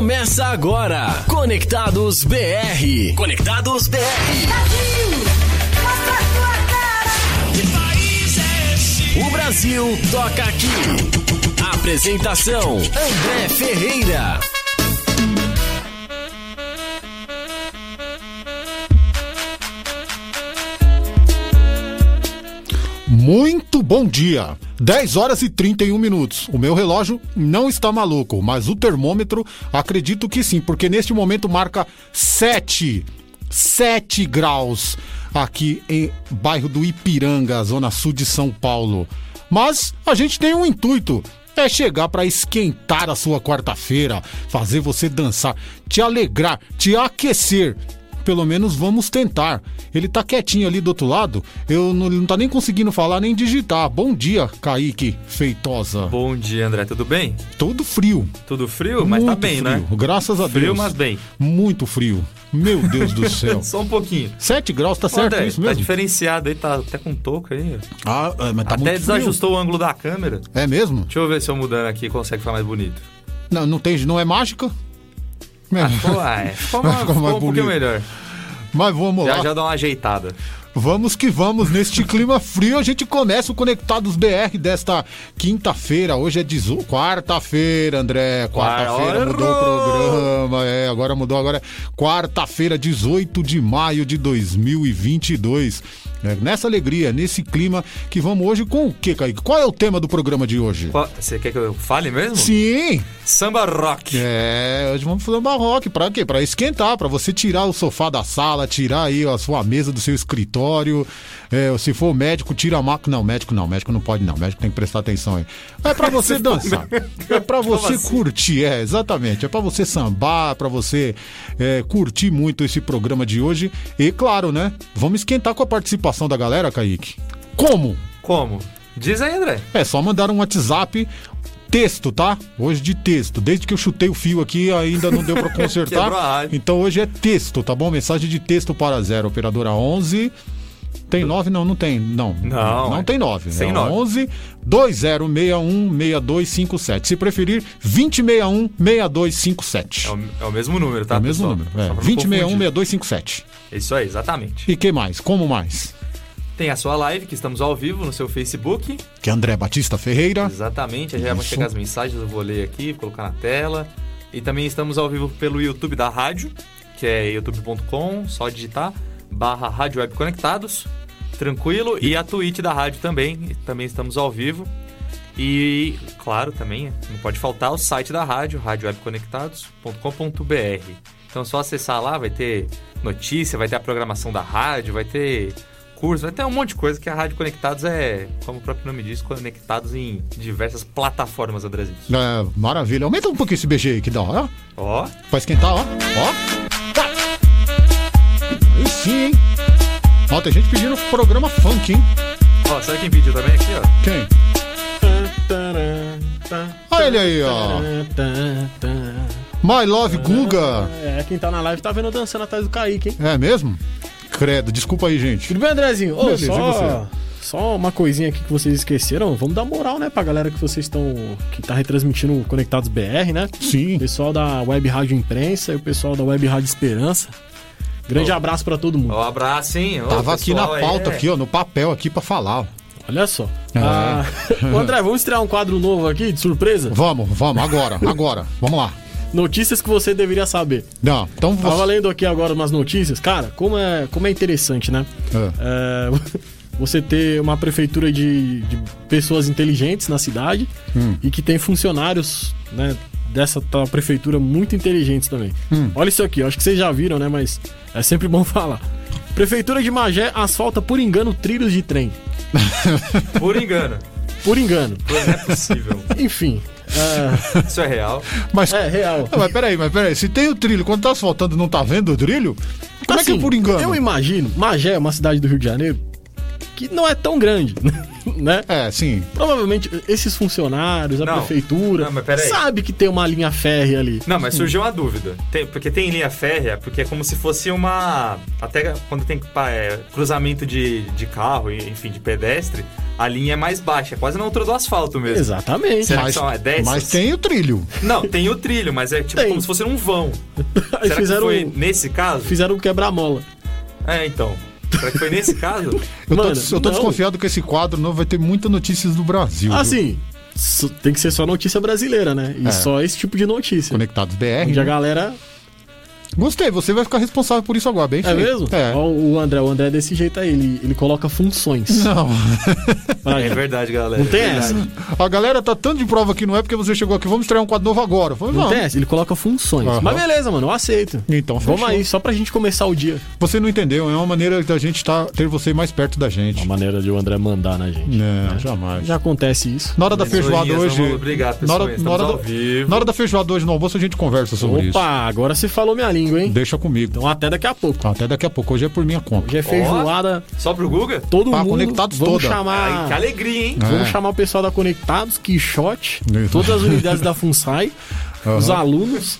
Começa agora. Conectados BR. Conectados BR. Brasil, mostra a tua cara. Que? O Brasil toca aqui. Apresentação: André Ferreira. Muito bom dia. 10 horas e 31 minutos. O meu relógio não está maluco, mas o termômetro acredito que sim, porque neste momento marca 7, 7 graus aqui em bairro do Ipiranga, zona sul de São Paulo. Mas a gente tem um intuito, é chegar para esquentar a sua quarta-feira, fazer você dançar, te alegrar, te aquecer. Pelo menos vamos tentar. Ele tá quietinho ali do outro lado. Eu não, ele não tá nem conseguindo falar nem digitar. Bom dia, Kaique Feitosa. Bom dia, André. Tudo bem? Todo frio. Tudo frio? Mas tá Muito bem, frio. né? Graças a Deus. Frio, mas bem. Muito frio. Meu Deus do céu. Só um pouquinho. 7 graus, tá certo André, isso tá mesmo? diferenciado aí, tá até com toco aí. Ah, é, mas tá até muito desajustou o ângulo da câmera. frio. É mesmo? Deixa eu ver se eu mudando aqui consegue ficar mais bonito. Não, não tem, não é mágica? É. Ficou, ah, é, ficou, uma- ficar ficou mais um pouquinho melhor. Mas vamos lá. Já já dá uma ajeitada. Vamos que vamos, neste clima frio a gente começa o Conectados BR desta quinta-feira. Hoje é 18 quarta-feira, André. Quarta-feira mudou o programa. É, agora mudou, agora é quarta-feira, 18 de maio de 2022. É, nessa alegria, nesse clima que vamos hoje com o que, Kaique? Qual é o tema do programa de hoje? Qual- Você quer que eu fale mesmo? Sim! Samba rock. É, hoje vamos fazer um barroque. Pra quê? Pra esquentar, pra você tirar o sofá da sala, tirar aí a sua mesa do seu escritório. É, se for médico, tira a máquina. Não, médico não, médico não pode não. Médico tem que prestar atenção aí. É pra você dançar. É pra você assim? curtir, é, exatamente. É pra você sambar, pra você é, curtir muito esse programa de hoje. E claro, né? Vamos esquentar com a participação da galera, Kaique. Como? Como? Diz aí, André. É só mandar um WhatsApp. Texto, tá? Hoje de texto. Desde que eu chutei o fio aqui, ainda não deu pra consertar. Então hoje é texto, tá bom? Mensagem de texto para zero. Operadora 11. Tem 9? Não, não tem. Não. Não, Não é. tem 9. Sem é nove. 11 2061 6257. Se preferir, 2061 6257. É o, é o mesmo número, tá? É o mesmo pessoal? número. É. pra não 2061 confundir. 6257. Isso aí, exatamente. E que mais? Como mais? Tem a sua live, que estamos ao vivo no seu Facebook. Que é André Batista Ferreira. Exatamente, já vão chegar as mensagens, eu vou ler aqui, colocar na tela. E também estamos ao vivo pelo YouTube da rádio, que é youtube.com, só digitar, barra Rádio Web Conectados, tranquilo. E a Twitch da rádio também, também estamos ao vivo. E, claro, também não pode faltar o site da rádio, radiowebconectados.com.br. Então é só acessar lá, vai ter notícia, vai ter a programação da rádio, vai ter curso, vai ter um monte de coisa que a Rádio Conectados é, como o próprio nome diz, conectados em diversas plataformas, Andrezinho. É, maravilha. Aumenta um pouquinho esse BG aí que dá, ó. Ó, Pra esquentar, ó. Ó. Tá. Aí sim, hein? Ó, tem gente pedindo programa funk, hein? ó, sabe quem pediu também aqui, ó? Quem? Olha ele aí, ó. My Love Guga. É, quem tá na live tá vendo dançando atrás do Kaique, hein? É mesmo? Credo, desculpa aí, gente. Tudo bem, Andrezinho? Ô, Beleza, só, você? só uma coisinha aqui que vocês esqueceram. Vamos dar moral, né, pra galera que vocês estão. que tá retransmitindo o Conectados BR, né? Sim. O pessoal da Web Rádio Imprensa e o pessoal da Web Rádio Esperança. Grande abraço pra todo mundo. Ó, abraço, hein? Ô, Tava aqui na pauta, é- aqui, ó, no papel aqui pra falar. ó. Olha só. É. Ah, Ô, André, vamos estrear um quadro novo aqui, de surpresa? Vamos, vamos, agora, agora. Vamos lá. Notícias que você deveria saber. Não, então Tava você. lendo aqui agora umas notícias. Cara, como é, como é interessante, né? É. É, você ter uma prefeitura de, de pessoas inteligentes na cidade Hum. e que tem funcionários né, dessa tal prefeitura muito inteligentes também. Hum. Olha isso aqui, acho que vocês já viram, né? Mas é sempre bom falar. Prefeitura de Magé asfalta por engano trilhos de trem. Por engano. Por engano. Não é possível. Enfim. É, Isso é real. Mas, É, real. Ah, mas peraí, mas peraí. Se tem o trilho, quando tá asfaltando não tá vendo o trilho? Como é que é Assim, por engano? Eu imagino, Magé é uma cidade do Rio de Janeiro que não é tão grande. Né? É, sim. Provavelmente esses funcionários, a Não. prefeitura, Não, mas peraí. sabe que tem uma linha férrea ali. Não, mas surgiu uma dúvida. Tem- porque tem linha férrea, porque é como se fosse uma. Até quando tem é, cruzamento de, de carro, e, enfim, de pedestre, a linha é mais baixa, é quase na altura do asfalto mesmo. Exatamente. Será Mas, que são é, dessas? mas tem o trilho. Não, tem o trilho, mas é tipo Tem. como se fosse um vão. Aí Será fizeram, que foi nesse caso? fizeram um quebra-mola. É, então. Será que foi nesse caso? Eu tô, Mano, eu tô não. desconfiado que esse quadro não vai ter muitas notícias do Brasil. viu? Assim, so- tem que ser só notícia brasileira, né? E É. só esse tipo de notícia. Conectados BR. Onde a né? galera. Gostei, você vai ficar responsável por isso agora, bem É feito. mesmo? É. Ó, o André, o André é desse jeito aí, ele, ele coloca funções. Não. pra É verdade, galera. Não tem é essa. verdade. A galera tá tanto de prova que não é porque você chegou aqui, vamos estrear um quadro novo agora. Eu Falei, Não não. tem essa, ele coloca funções. Aham. Mas beleza, mano, eu aceito. Então, Vamos fechou. aí, só pra gente começar o dia. Você não entendeu, é uma maneira da gente tá, ter você mais perto da gente. Uma maneira de o André mandar na gente. Não, jamais. Já acontece isso. Na hora da feijoada Pessoinhas, hoje. vamos- Obrigado, na hora, na, hora Estamos da, ao vivo. na hora da feijoada hoje no almoço a gente conversa sobre isso. Opa, agora você falou minha língua, hein? Deixa comigo. Então até daqui a pouco. Até daqui a pouco. Hoje é por minha conta. Hoje é feijoada, Só pro Guga? todo Tá mundo. conectados vamos toda. chamar. Ai, que alegria, hein? Vamos É. chamar o pessoal da Conectados, Quixote, todas as unidades da FUNSAI, os Aham. alunos,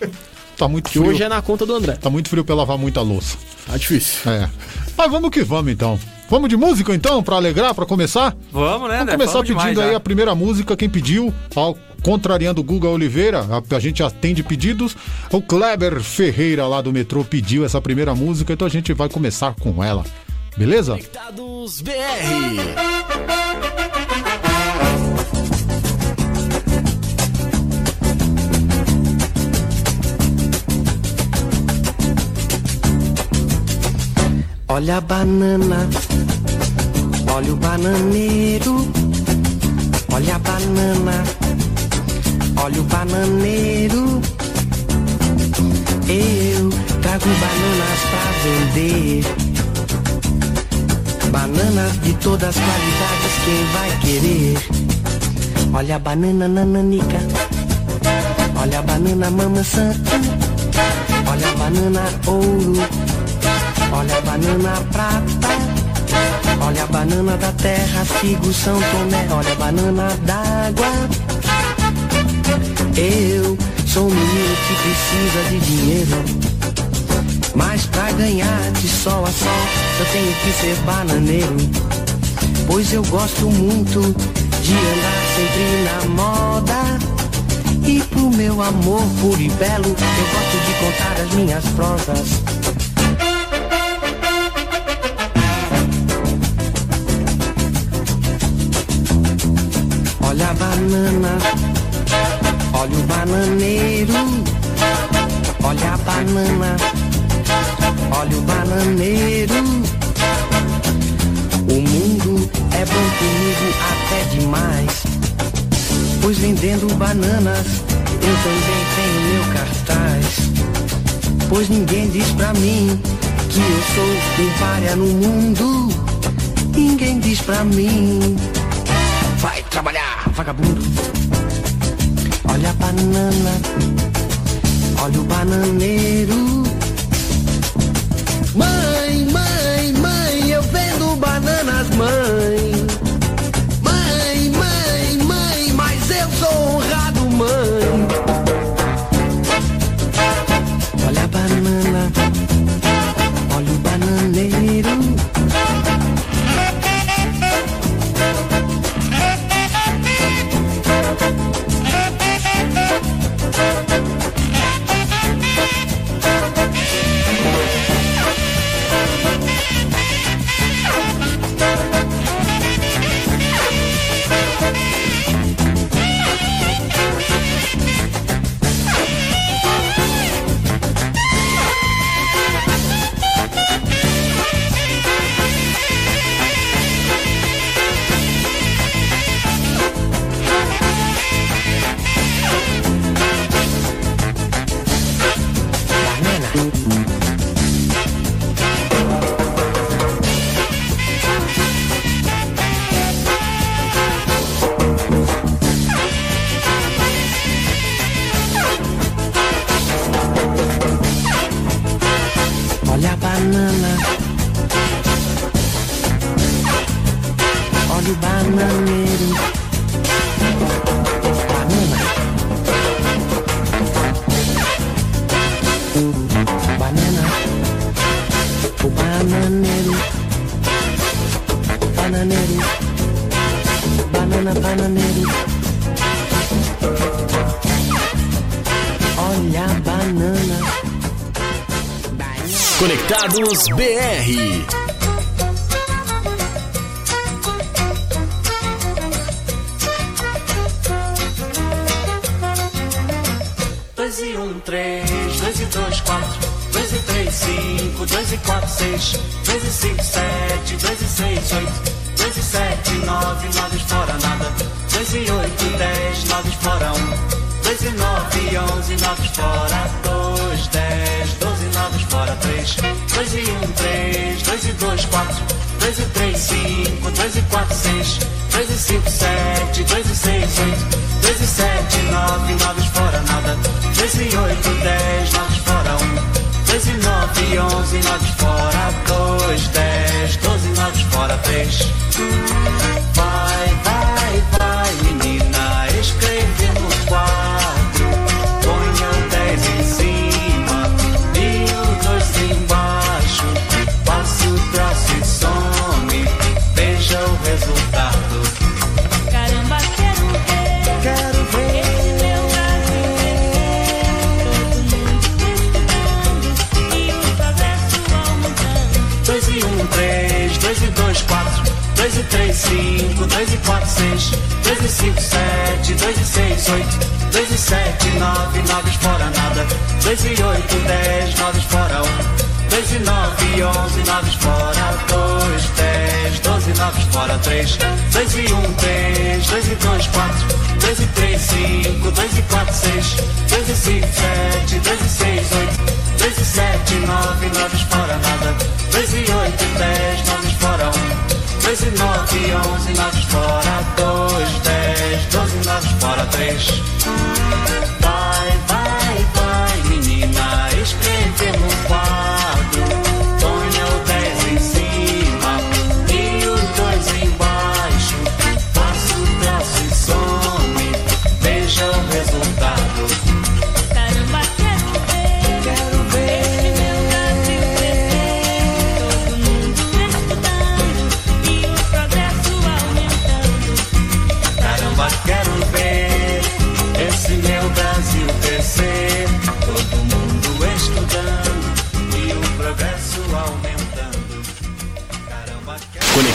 Tá muito que frio. hoje é na conta do André. Tá muito frio pra lavar muita louça. Tá difícil. É. Mas vamos que vamos então. Vamos de música então, pra alegrar, pra começar? Vamos, né, Vamos começar Falamos pedindo demais aí já. a primeira música. Quem pediu, ao contrariando o Guga Oliveira, a, a gente atende pedidos. O Kleber Ferreira lá do metrô pediu essa primeira música, então a gente vai começar com ela. Beleza? Conectados BR. Olha a banana, olha o bananeiro. Olha a banana, olha o bananeiro. Eu trago bananas pra vender. Bananas de todas as qualidades, quem vai querer? Olha a banana nananica, olha a banana maçã, olha a banana ouro. Olha a banana prata, olha a banana da terra, figo São Tomé, olha a banana d'água. Eu sou um menino que precisa de dinheiro, mas pra ganhar de sol a sol eu tenho que ser bananeiro, pois eu gosto muito de andar sempre na moda. E pro meu amor puro e belo, eu gosto de contar as minhas prosas. Olha a banana, olha o bananeiro. Olha a banana, olha o bananeiro. O mundo é bom comigo até demais. Pois vendendo bananas, eu também tenho meu cartaz. Pois ninguém diz pra mim que eu sou um no mundo. Ninguém diz pra mim vagabundo. Olha a banana, olha o bananeiro. Mãe, Conectados BR. 2, 4, 2 e 3, 5, 2 e 4, 6, 2 e 5, 7, 2 e 6, 8, 2 e 7, 9, 9 fora nada, 2 e 8, 10, 9 fora 1, 2 e 9, 11, 9 fora 2, 10, 12, 9 fora 3. Vai. 5, 2 e 4, 6, 2 e 5, 7, 2 e 6, 8, 2 e 7, 9, 9 fora nada, 2 e 8, 10, 9 fora 1, 2 e 9, 11, 9 fora 2, 10, 12, 9 fora 3, 2 e 1, 3, 2 e 2, 4, 2 e 3, 5, 2 e 4, 6, 2 e 5, 7, 2 e 6, 8, 2 e 7, 9, 9 fora nada, 2 e 8, 10, 9 fora 1 dois e nove, onze, nove fora dois, dez, doze, nove fora três. Vai, vai, vai, menina, escreve no quadro,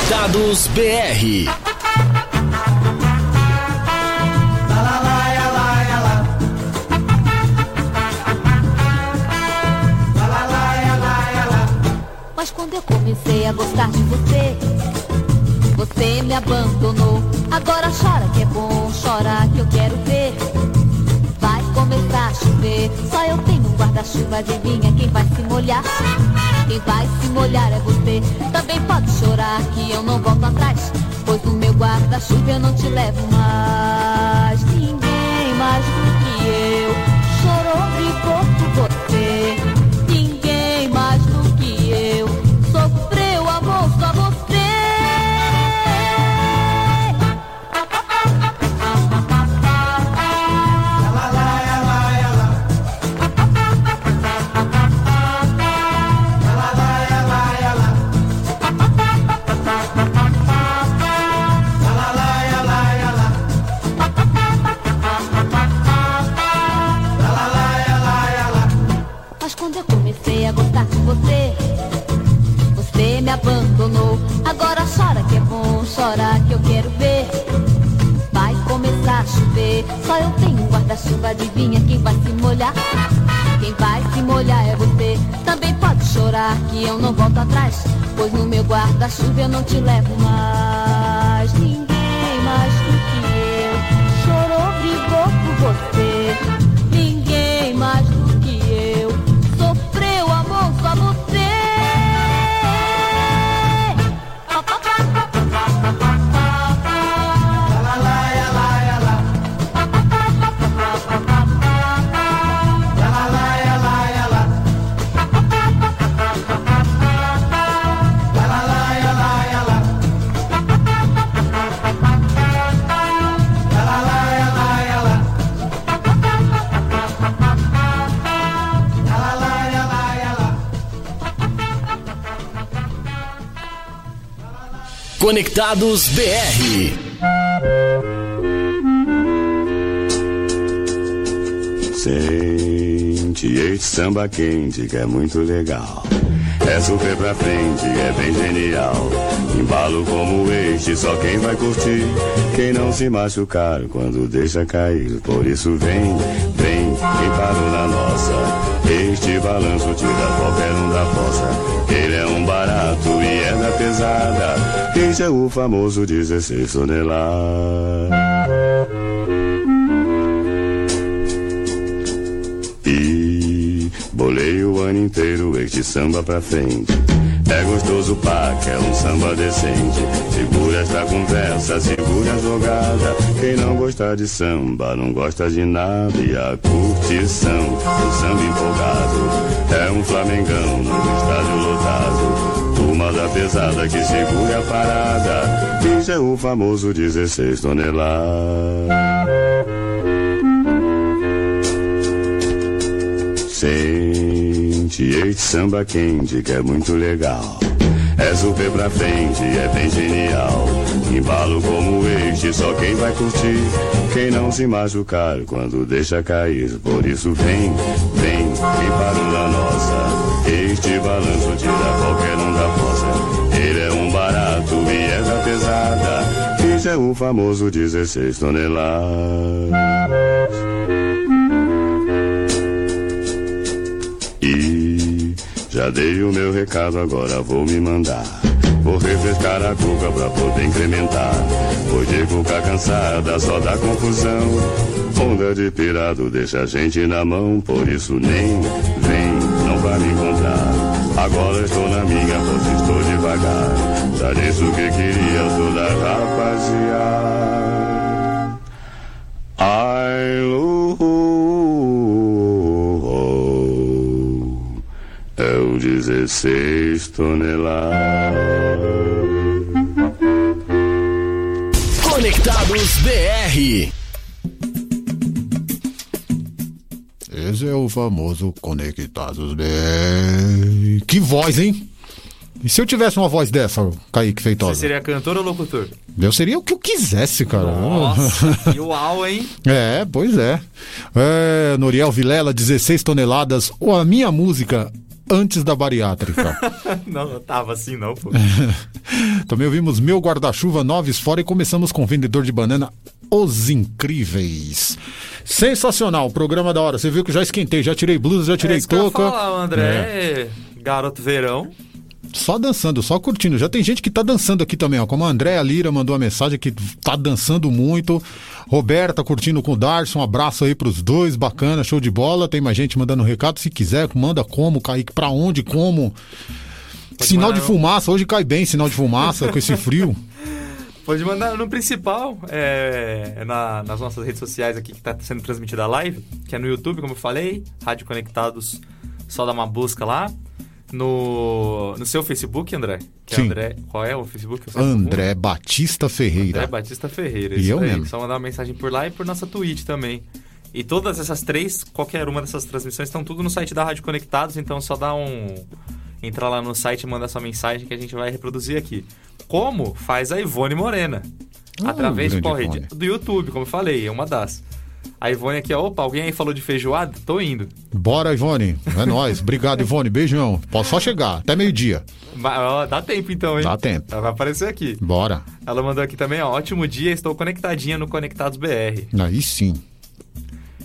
Conectados BR. Mas quando eu comecei a gostar de você, você me abandonou. Agora chora que é bom, chora que eu quero ver. Vai começar a chover, só eu tenho um guarda-chuva, adivinha quem vai se molhar? Quem vai se molhar é você. Também pode chorar que eu não volto atrás, pois no meu guarda-chuva eu não te levo mais. Guarda-chuva eu não te levo mais. Conectados BR. Sente esse samba quente que é muito legal. É super pra frente, é bem genial. Embalo como este, só quem vai curtir. Quem não se machucar quando deixa cair. Por isso vem, vem, quem para na nossa. Este balanço tira qualquer um da fossa. Ele é um barato e é da pesada. Este é o famoso 16 toneladas. E bolei o ano inteiro este samba pra frente. É gostoso pá, que é um samba decente. Segura esta conversa, segura a jogada. Quem não gosta de samba, não gosta de nada. E a curtição, o samba empolgado. É um flamengão no estádio lotado. Turma da pesada que segura a parada. Isso é o famoso 16 toneladas. Sente este samba quente que é muito legal. É super pra frente, é bem genial. Embalo como este, só quem vai curtir. Quem não se machucar quando deixa cair. Por isso vem, vem, quem parou da nossa. Este balanço tira qualquer um da fossa. Ele é um barato e é da pesada. Este é o famoso 16 toneladas. E já dei o meu recado, agora vou me mandar. Vou refrescar a cuca pra poder incrementar. Pois de cuca cansada só dá confusão. Onda de pirado deixa a gente na mão, por isso nem vem, não vai me encontrar. Agora estou na minha, pois estou devagar. Já disse o que queria, eu sou da rapaziada. Ai, lu, é o 16 toneladas. Conectados BR. Esse é o famoso Conectados BR. Que voz, hein? E se eu tivesse uma voz dessa, Kaique Feitosa? Você seria cantor ou locutor? Eu seria o que eu quisesse, cara. Nossa, que uau, hein? É, pois é. é. Noriel Vilela, 16 toneladas. Ou a minha música antes da bariátrica. não, não tava assim não, pô. Também ouvimos Meu Guarda-Chuva, Noves Fora e começamos com Vendedor de Banana, Os Incríveis. Sensacional, programa da hora. Você viu que já esquentei, já tirei blusa, já tirei é isso que eu ia touca. falar, o André é garoto verão. Só dançando, só curtindo. Já tem gente que tá dançando aqui também, ó. Como a Andréa Lira mandou uma mensagem que tá dançando muito. Roberta curtindo com o Darson. Um abraço aí pros dois. Bacana, show de bola. Tem mais gente mandando recado. Se quiser, manda como, Kaique, pra onde, como. sinal de fumaça. Hoje cai bem sinal de fumaça com esse frio. Pode mandar no principal, é, na- nas nossas redes sociais aqui que tá sendo transmitida a live, que é no YouTube, como eu falei, Rádio Conectados, só dá uma busca lá. No, no seu Facebook, André? Que é Sim. André, qual é o Facebook? Só André Batista Ferreira. André Batista Ferreira. E isso eu aí. mesmo. Só mandar uma mensagem por lá e por nossa Twitch também. E todas essas três, qualquer uma dessas transmissões, estão tudo no site da Rádio Conectados, então só dá um. Entrar lá no site e mandar sua mensagem que a gente vai reproduzir aqui. Como faz a Ivone Morena? Ah, através de. Do YouTube, como eu falei, é uma das. A Ivone aqui, ó, opa, alguém aí falou de feijoada? Tô indo. Bora, Ivone. É nóis. Obrigado, Ivone. Beijão. Posso só chegar. Até meio-dia. Dá tempo então, hein? Dá tempo. Ela vai aparecer aqui. Bora. Ela mandou aqui também, ó, ótimo dia, estou conectadinha no Conectados BR. Aí sim.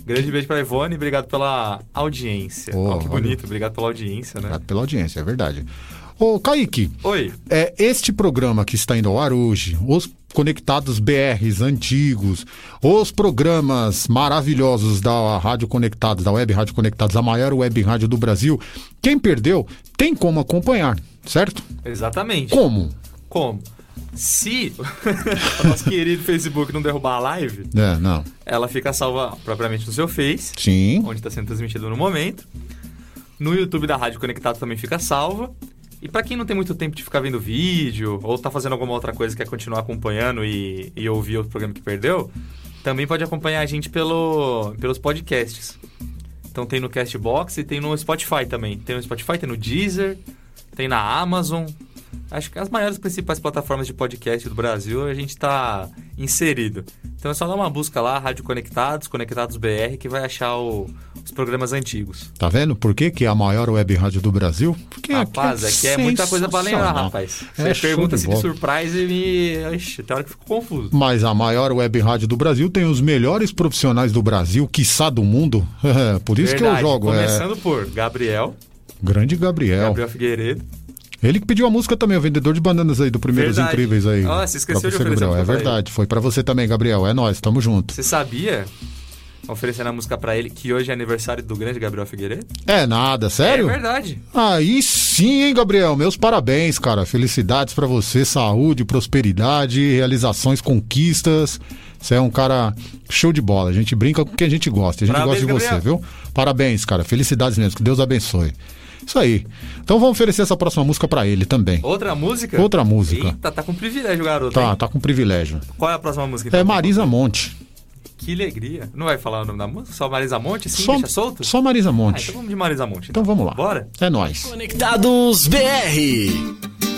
Grande beijo pra Ivone, obrigado pela audiência. Oh, Ó, que olha. bonito, obrigado pela audiência, né? Obrigado pela audiência, é verdade. Ô, Kaique, Oi. é, este programa que está indo ao ar hoje, os Conectados BRs antigos, os programas maravilhosos da Rádio Conectados, da Web Rádio Conectados, a maior web rádio do Brasil, quem perdeu tem como acompanhar, certo? Exatamente. Como? Como? Se o nosso querido Facebook não derrubar a live, É, não. ela fica salva propriamente no seu Face, Sim. onde está sendo transmitido no momento. No YouTube da Rádio Conectado também fica salva. E pra quem não tem muito tempo de ficar vendo vídeo, ou tá fazendo alguma outra coisa e quer continuar acompanhando e, e ouvir o programa que perdeu, também pode acompanhar a gente pelo, pelos podcasts. Então tem no Castbox e tem no Spotify também. Tem no Spotify, tem no Deezer, tem na Amazon. Acho que as maiores principais plataformas de podcast do Brasil a gente tá inserido. Então é só dar uma busca lá, Rádio Conectados, Conectados BR, que vai achar o- os programas antigos. Tá vendo por que, que é a maior web rádio do Brasil? Porque Rapaz, aqui é muita coisa pra lembrar, rapaz. Você É pergunta de assim de bola. surprise e me. Ixi, tem hora que fico confuso. Mas a maior web rádio do Brasil tem os melhores profissionais do Brasil, quiçá do mundo. por isso que eu Verdade, jogo. É Começando por Gabriel, grande Gabriel. Gabriel Figueiredo. Ele que pediu a música também, o vendedor de bananas aí do Primeiros Verdade. Incríveis aí. Ó, você esqueceu de você, oferecer Gabriel. É verdade. Foi pra você também, Gabriel. É nós, tamo junto. Você sabia, oferecendo a música pra ele, que hoje é aniversário do grande Gabriel Figueiredo? É nada, sério? É verdade. Aí sim, hein, Gabriel? Meus parabéns, cara. Felicidades pra você, saúde, prosperidade, realizações, conquistas. Você é um cara show de bola. A gente brinca com quem a gente gosta. A gente Parabéns, gosta de você, Gabriel. viu? Parabéns, cara. Felicidades mesmo. Que Deus abençoe. Isso aí. Então vamos oferecer essa próxima música pra ele também. Outra música? Outra música. Eita, tá com privilégio, garoto. Tá, hein? tá com privilégio. Qual é a próxima música? É então? Marisa Monte. Que alegria. Não vai falar o nome da música? Só Marisa Monte? Sim, Só, deixa solto? só Marisa Ah, Monte. então vamos de Marisa Monte. Então vamos lá. Bora? É nóis. Conectados BR.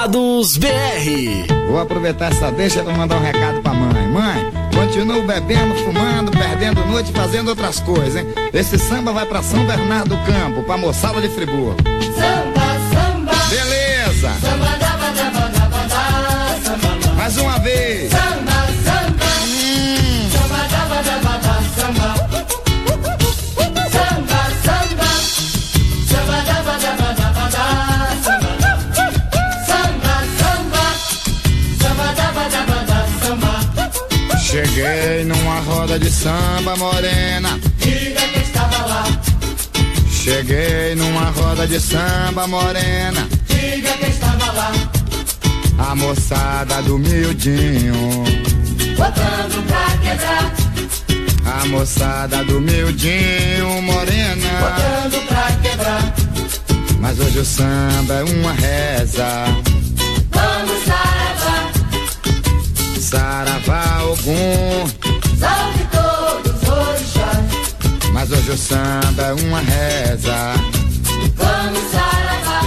Conectados BR. Vou aproveitar essa deixa para mandar um recado pra mãe. Mãe, continuo bebendo, fumando, perdendo noite, fazendo outras coisas, hein? Esse samba vai pra São Bernardo do Campo, pra moçada de Friburgo. Samba, roda de samba morena. Diga que estava lá, Cheguei numa roda de samba morena. diga que estava lá. A moçada do miudinho botando pra quebrar, A moçada do miudinho morena. botando pra quebrar. Mas hoje o samba é uma reza. Vamos saravá, Saravá Ogum. salve. Mas hoje o samba é uma reza. Vamos saravá,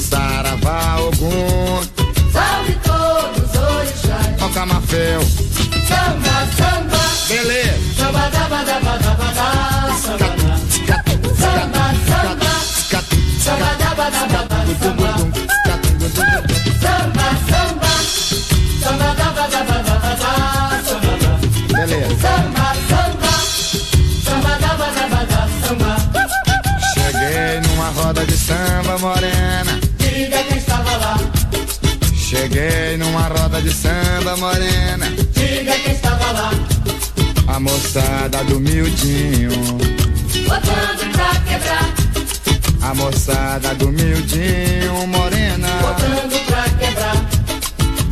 Saravá Ogum. salve todos os orixás. Ó Camafeu. Samba, samba, Beleza. samba, daba, daba, daba, dá, samba, dá. Samba, samba, samba, daba, daba, roda de samba morena. Diga quem estava lá, Cheguei numa roda de samba morena. diga quem estava lá. A moçada do miudinho. Botando pra quebrar, A moçada do miudinho morena. botando pra quebrar.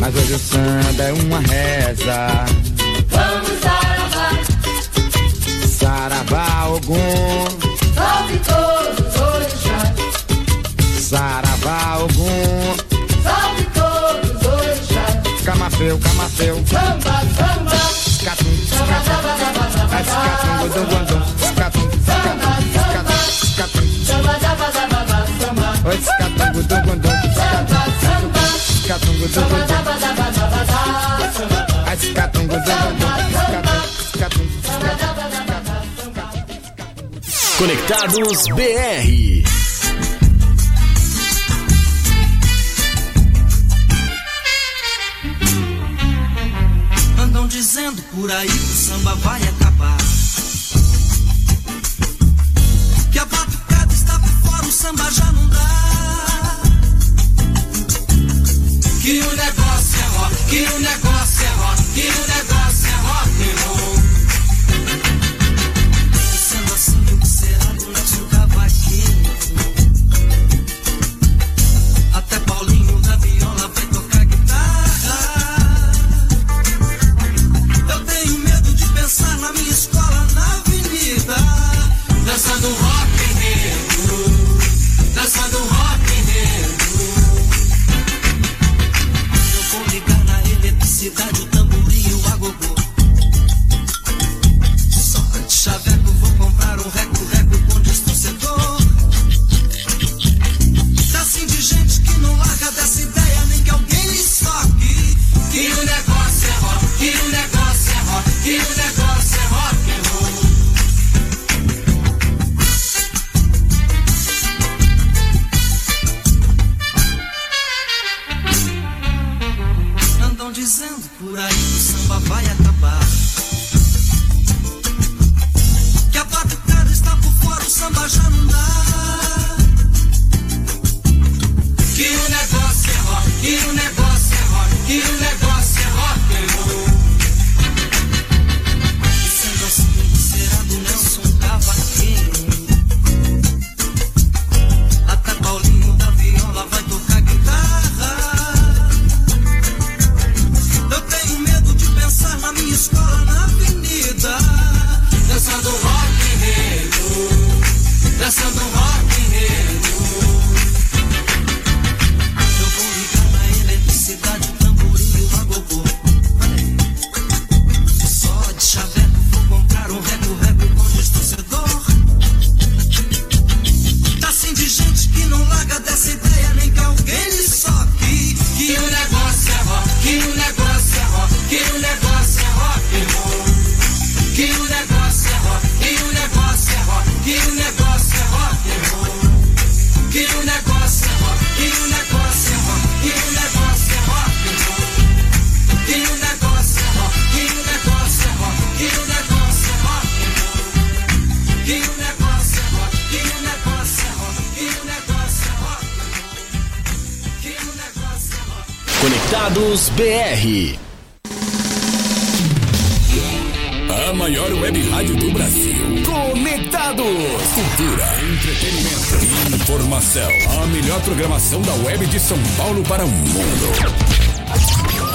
Mas hoje o samba é uma reza. Vamos saravá, Saravá Ogum. salve todos. Saravá Ogum. Salve todos os orixás. Camafeu, camafeu. Samba, samba, Catum, samba, daba, daba, daba, Escatum, gudum. Escatum, Samba, samba, escatum. samba, samba. Oi, escatum, gudum, gudum. Samba, samba, Escatum, samba, daba, daba, dá, samba. Ah, Escatum, gudum, gudum. Escatum, escatum. Samba, samba. Conectados BR. Aí o samba vai. BR. A maior web rádio do Brasil. Conectados. Cultura, entretenimento e informação. A melhor programação da web de São Paulo para o mundo.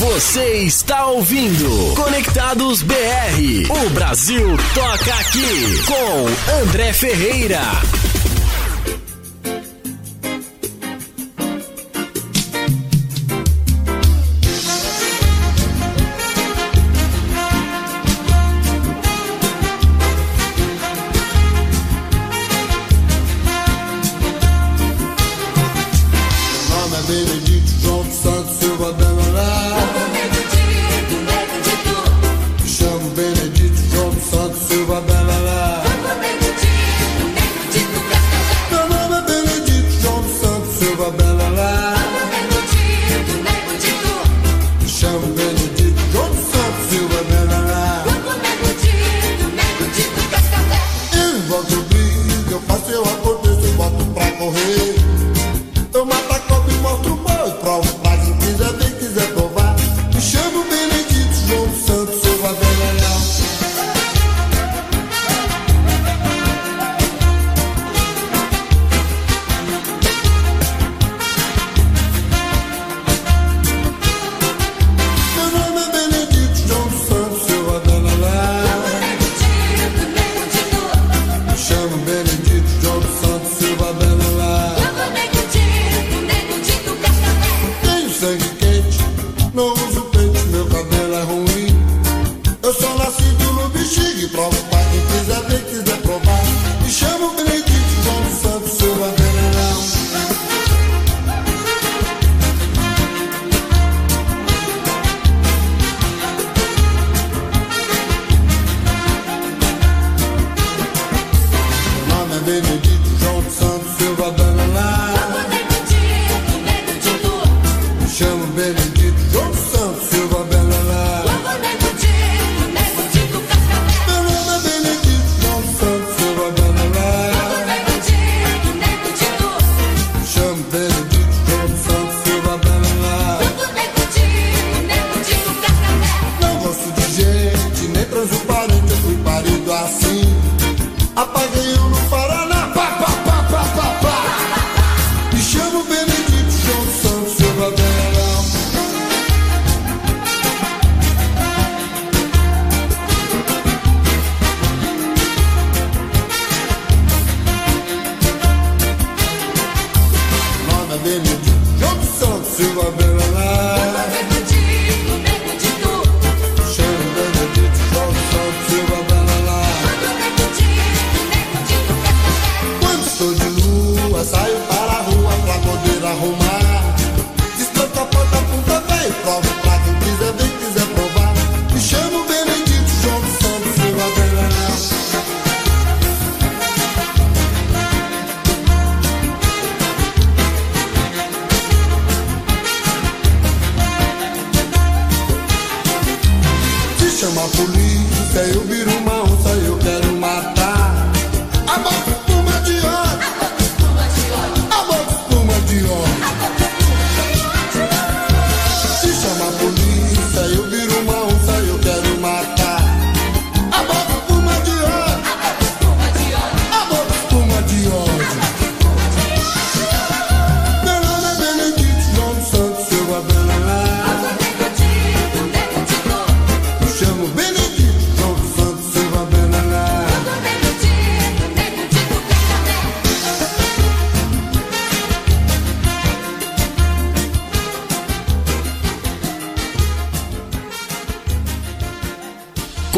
Você está ouvindo Conectados BR. O Brasil toca aqui com André Ferreira.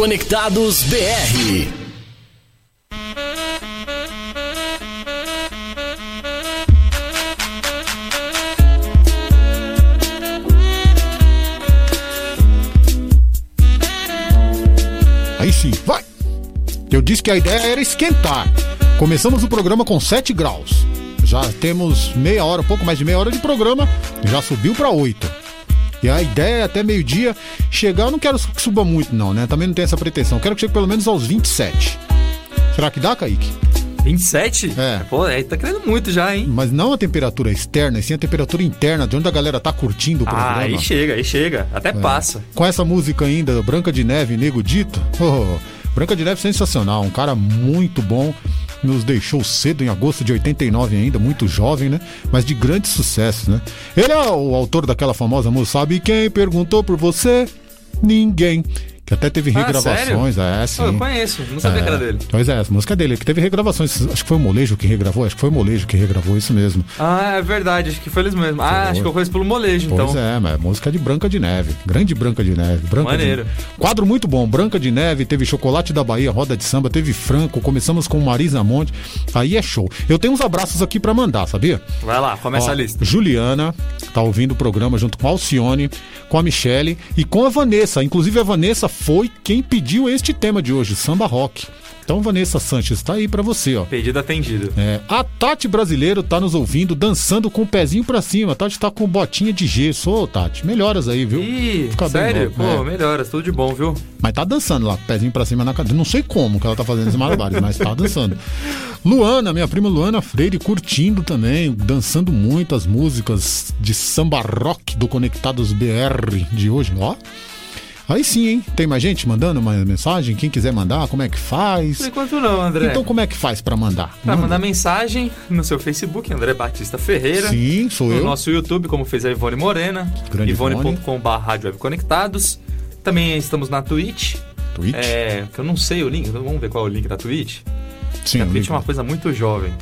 Conectados BR. Aí sim, vai! Eu disse que a ideia era esquentar. Começamos o programa com 7 graus. Já temos meia hora, pouco mais de meia hora de programa, já subiu para 8. E a ideia é até meio-dia chegar. Eu não quero que suba muito, não, né? Também não tenho essa pretensão. Eu quero que chegue pelo menos aos 27. Será que dá, Kaique? 27? É. Pô, aí tá querendo muito já, hein? Mas não a temperatura externa, e sim a temperatura interna, de onde a galera tá curtindo o programa. Ah, aí chega, aí chega. Até É. passa. Com essa música ainda, Branca de Neve, Nego Dito. Oh, Branca de Neve sensacional, um cara muito bom. Nos deixou cedo, em agosto de 89 ainda, muito jovem, né? Mas de grande sucesso, né? Ele é o autor daquela famosa música, sabe quem perguntou por você? Ninguém. Que até teve Ah, regravações, sério? é, sim. Pô, eu conheço, não sabia É, que era dele. Pois é, essa música é dele, que teve regravações. Acho que foi o Molejo que regravou, acho que foi o Molejo que regravou isso mesmo. Ah, é verdade, acho que foi eles mesmos. Ah, acho que eu conheço pelo molejo, então. Pois é, mas é música de Branca de Neve. Grande Branca de Neve. Branca Maneiro. De... Quadro muito bom. Branca de Neve, teve Chocolate da Bahia, Roda de Samba, teve Franco, começamos com Marisa Monte. Aí é show. Eu tenho uns abraços aqui pra mandar, sabia? Vai lá, começa Ó, a lista. Juliana tá ouvindo o programa junto com a Alcione, com a Michele e com a Vanessa. Inclusive a Vanessa foi quem pediu este tema de hoje, samba rock. Então Vanessa Sanches tá aí pra você, ó. Pedido atendido. É, a Tati Brasileiro tá nos ouvindo, dançando com o pezinho pra cima. A Tati tá com botinha de gesso. Ô, Tati, melhoras aí, viu? Ih, Fica sério? Pô, é. melhoras, tudo de bom, viu? Mas tá dançando lá, pezinho pra cima na cadeira. Não sei como que ela tá fazendo esses malabares, mas tá dançando. Luana, minha prima Luana Freire, curtindo também, dançando muito as músicas de samba rock do Conectados BR de hoje, ó. Aí sim, hein? Tem mais gente mandando uma mensagem? Quem quiser mandar, como é que faz? Por enquanto não, André. Então como é que faz pra mandar? Pra Manda. mandar mensagem no seu Facebook, André Batista Ferreira. Sim, sou no eu. nosso YouTube, como fez a Ivone Morena. Ivone.com.br Rádio Conectados. Também estamos na Twitch. Twitch? É, que eu não sei o link. Vamos ver qual é o link da Twitch? Sim, a Twitch é uma coisa muito jovem.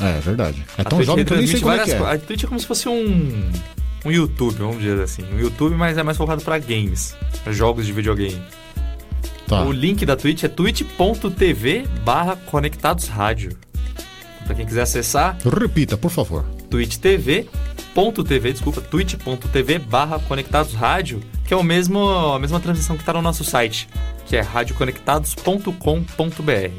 É, é verdade. É tão jovem que eu nem sei como é que várias é. A Twitch é como se fosse um, um YouTube, vamos dizer assim. Um YouTube, mas é mais focado pra games. Pra jogos de videogame. Tá. O link da Twitch é twitch.tv barra conectados rádio. Pra quem quiser acessar, Repita, por favor. twitch.tv, desculpa, twitch.tv barra conectados rádio, que é o mesmo, a mesma transmissão que tá no nosso site, que é radioconectados.com.br.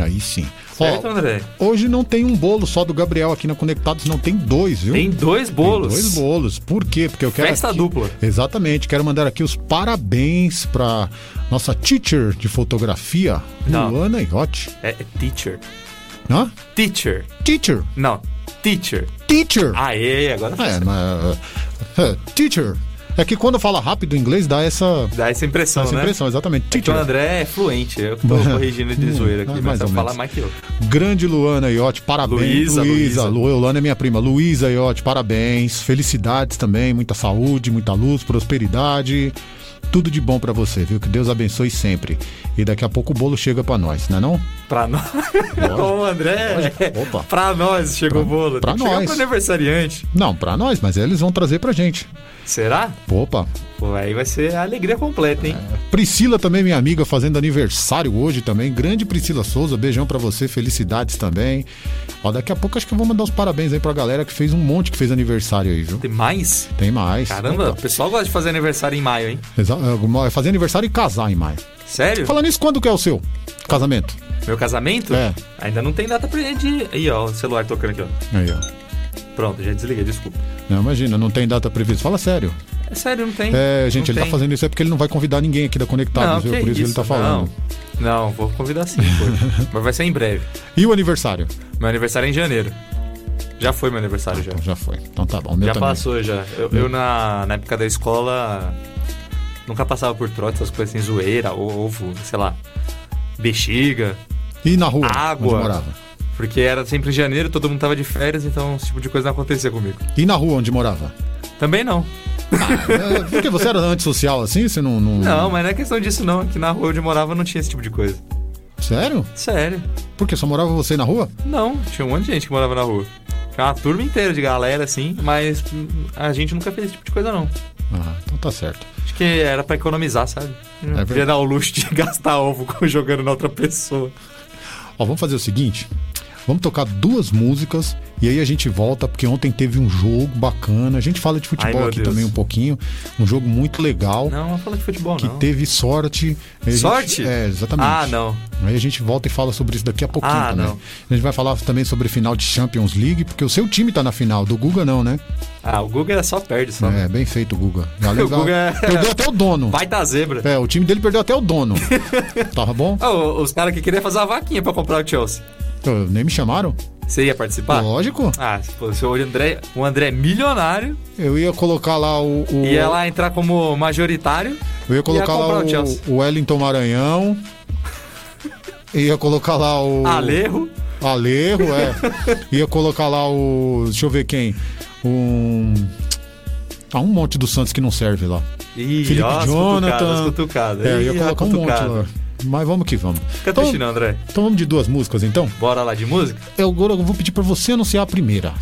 Aí sim. Certo, André? Hoje não tem um bolo só do Gabriel aqui na Conectados, não tem dois, viu? Tem dois bolos. Tem dois bolos. Por quê? Porque eu quero. Festa aqui- dupla. Exatamente. Quero mandar aqui os parabéns pra nossa teacher de fotografia, Não. Luana Iotti. É, é teacher. Hã? Teacher. Teacher. Não, teacher. Teacher. Aê, agora. É, mas. é, teacher. É que quando fala rápido em inglês dá essa. Dá essa impressão, essa né? impressão, exatamente. É o. André é fluente, eu tô corrigindo de zoeira aqui, mas eu falar menos. mais que eu. Grande Luana Iotti, parabéns. Luísa, Luísa. Lu, Luana é minha prima. Luísa Iotti, parabéns. Felicidades também, muita saúde, muita luz, prosperidade. Tudo de bom pra você, viu? Que Deus abençoe sempre. E daqui a pouco o bolo chega pra nós, né não? Pra nós. Ô, André. Opa. Pra nós chegou o bolo. pra Tem nós. pro aniversariante. Não, pra nós, mas eles vão trazer pra gente. Será? Opa. Pô, aí vai ser a alegria completa, hein? Priscila também, minha amiga, fazendo aniversário hoje também. Grande Priscila Souza, beijão pra você, felicidades também. Ó, daqui a pouco acho que eu vou mandar os parabéns aí pra galera que fez um monte que fez aniversário aí, viu? Tem mais? Tem mais. Caramba, o Opa. pessoal gosta de fazer aniversário em maio, hein? Exa- é, Fazer aniversário e casar em maio. Sério? Falando nisso, quando que é o seu casamento? Meu casamento? É. Ainda não tem data pra gente. Aí, ó, o celular tocando aqui, ó. Aí, ó. Pronto, já desliguei, desculpa. Não, imagina, não tem data prevista. Fala sério. É sério, não tem. É, gente, Não ele tá tem. fazendo isso é porque ele não vai convidar ninguém aqui da Conectados, viu? que Por isso, que ele tá falando. Não, não vou convidar sim, pô. Mas vai ser em breve. E o aniversário? Meu aniversário é em janeiro. Já foi meu aniversário, já. Já foi. Então tá bom. já também. passou, já. Eu, eu na, na época da escola, nunca passava por trote, essas coisas assim, zoeira, ovo, sei lá, bexiga, E na rua? água. Porque era sempre em janeiro, todo mundo tava de férias, então esse tipo de coisa não acontecia comigo. E na rua onde morava? Também não. É, porque você era antissocial assim? Você não. Não, Não, mas não é questão disso não, que na rua onde morava não tinha esse tipo de coisa. Sério? Sério. Por quê? Só morava você na rua? Não, tinha um monte de gente que morava na rua. Tinha uma turma inteira de galera, assim, mas a gente nunca fez esse tipo de coisa, não. Ah, então tá certo. Acho que era pra economizar, sabe? Não É podia dar o luxo de gastar ovo jogando na outra pessoa. Ó, vamos fazer o seguinte. Vamos tocar duas músicas e aí a gente volta, porque ontem teve um jogo bacana. A gente fala de Ai, futebol meu aqui Deus. também um pouquinho. Um jogo muito legal. Não, não fala de futebol, que não. teve sorte. A gente- Sorte? é, exatamente. Ah, não. Aí a gente volta e fala sobre isso daqui a pouquinho Ah, também. não. A gente vai falar também sobre final de Champions League, porque o seu time tá na final, do Guga não, né? Ah, o Guga só perde, só. É, bem feito o Guga. Já O. Guga é- Perdeu até o dono. Vai tá zebra. É, o time dele perdeu até o dono. Tava bom? Ô, os caras que queriam fazer uma vaquinha pra comprar o Chelsea. Nem me chamaram? Você ia participar? Lógico. Ah, se fosse o André, o André é milionário, Eu ia colocar lá o. o ia lá entrar como majoritário. eu ia colocar ia lá o o, Wellington Maranhão. ia colocar lá o. Alerro. Alerro, é. ia colocar lá o. Deixa eu ver quem. Um. Ah, um monte do Santos que não serve lá. Ih, Felipe ó, Jonathan. cutucadas, as cutucadas. É, eu ia colocar um monte lá. Mas vamos que vamos. Fica Então, não, André. então vamos de duas músicas então? Bora lá de música? Eu agora eu vou pedir pra você anunciar a primeira.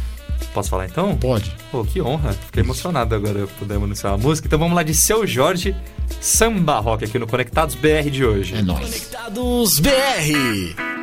Posso falar então? Pode. Pô, que honra. Fiquei emocionado agora podemos anunciar a música. Então vamos lá de Seu Jorge, Samba Rock aqui no Conectados BR de hoje. É nóis. Conectados BR.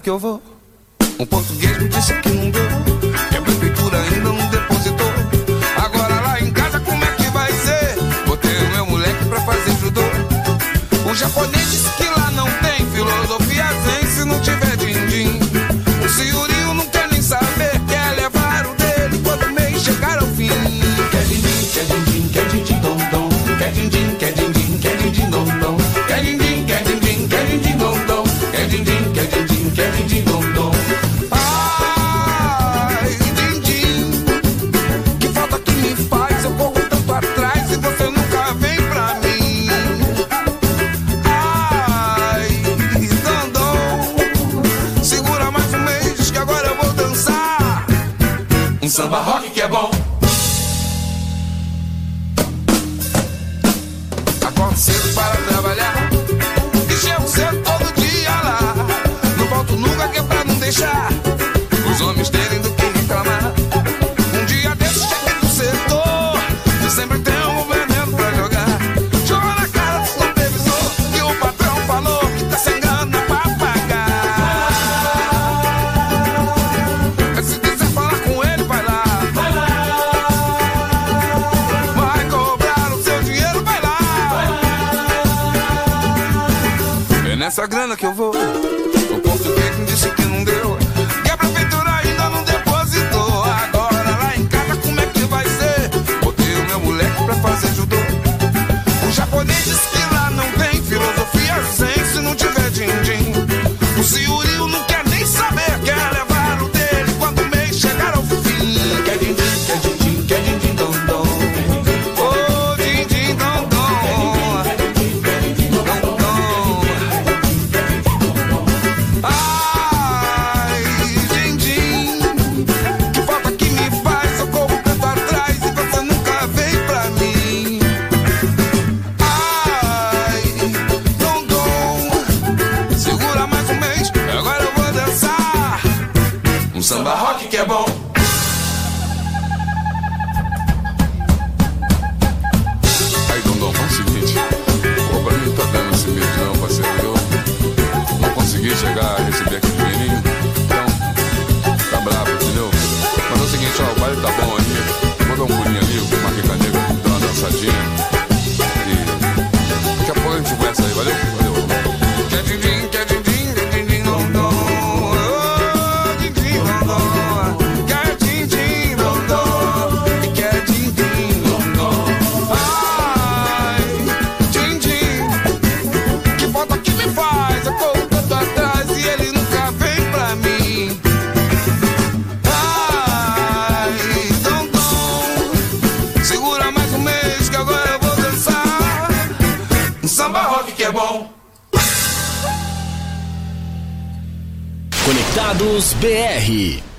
Que eu vou. Um português me disse que Dourados BR.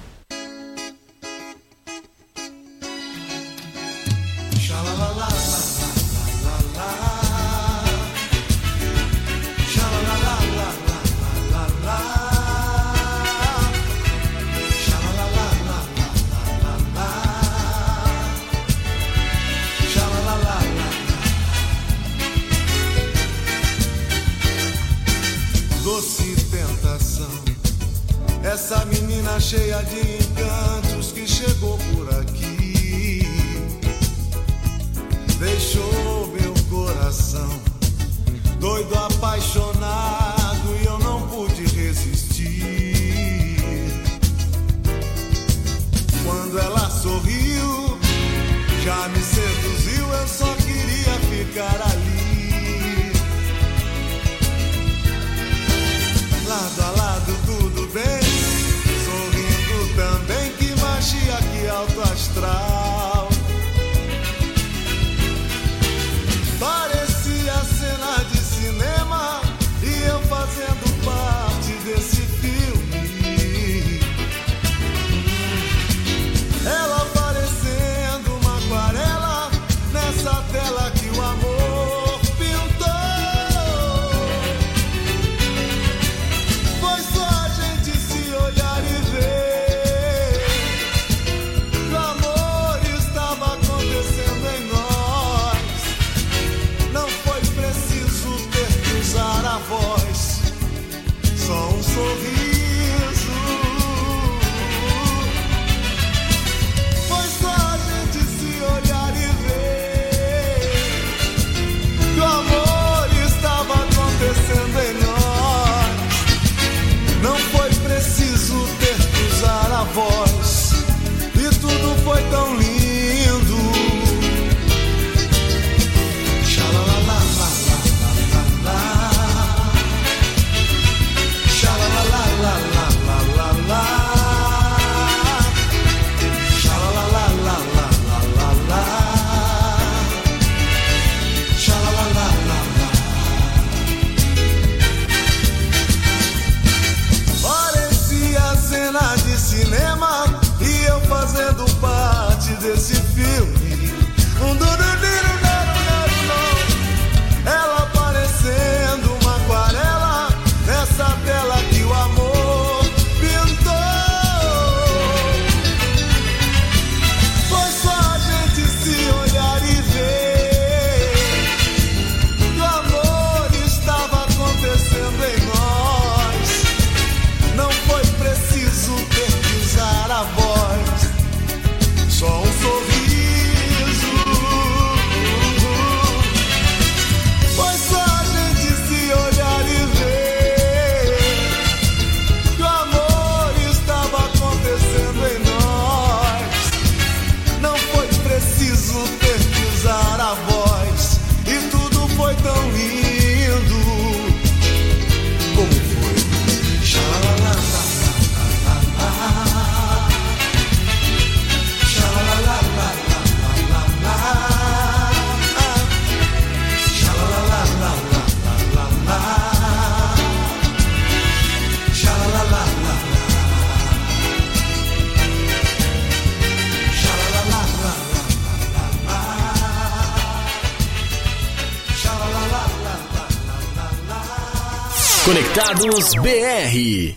Conectados BR.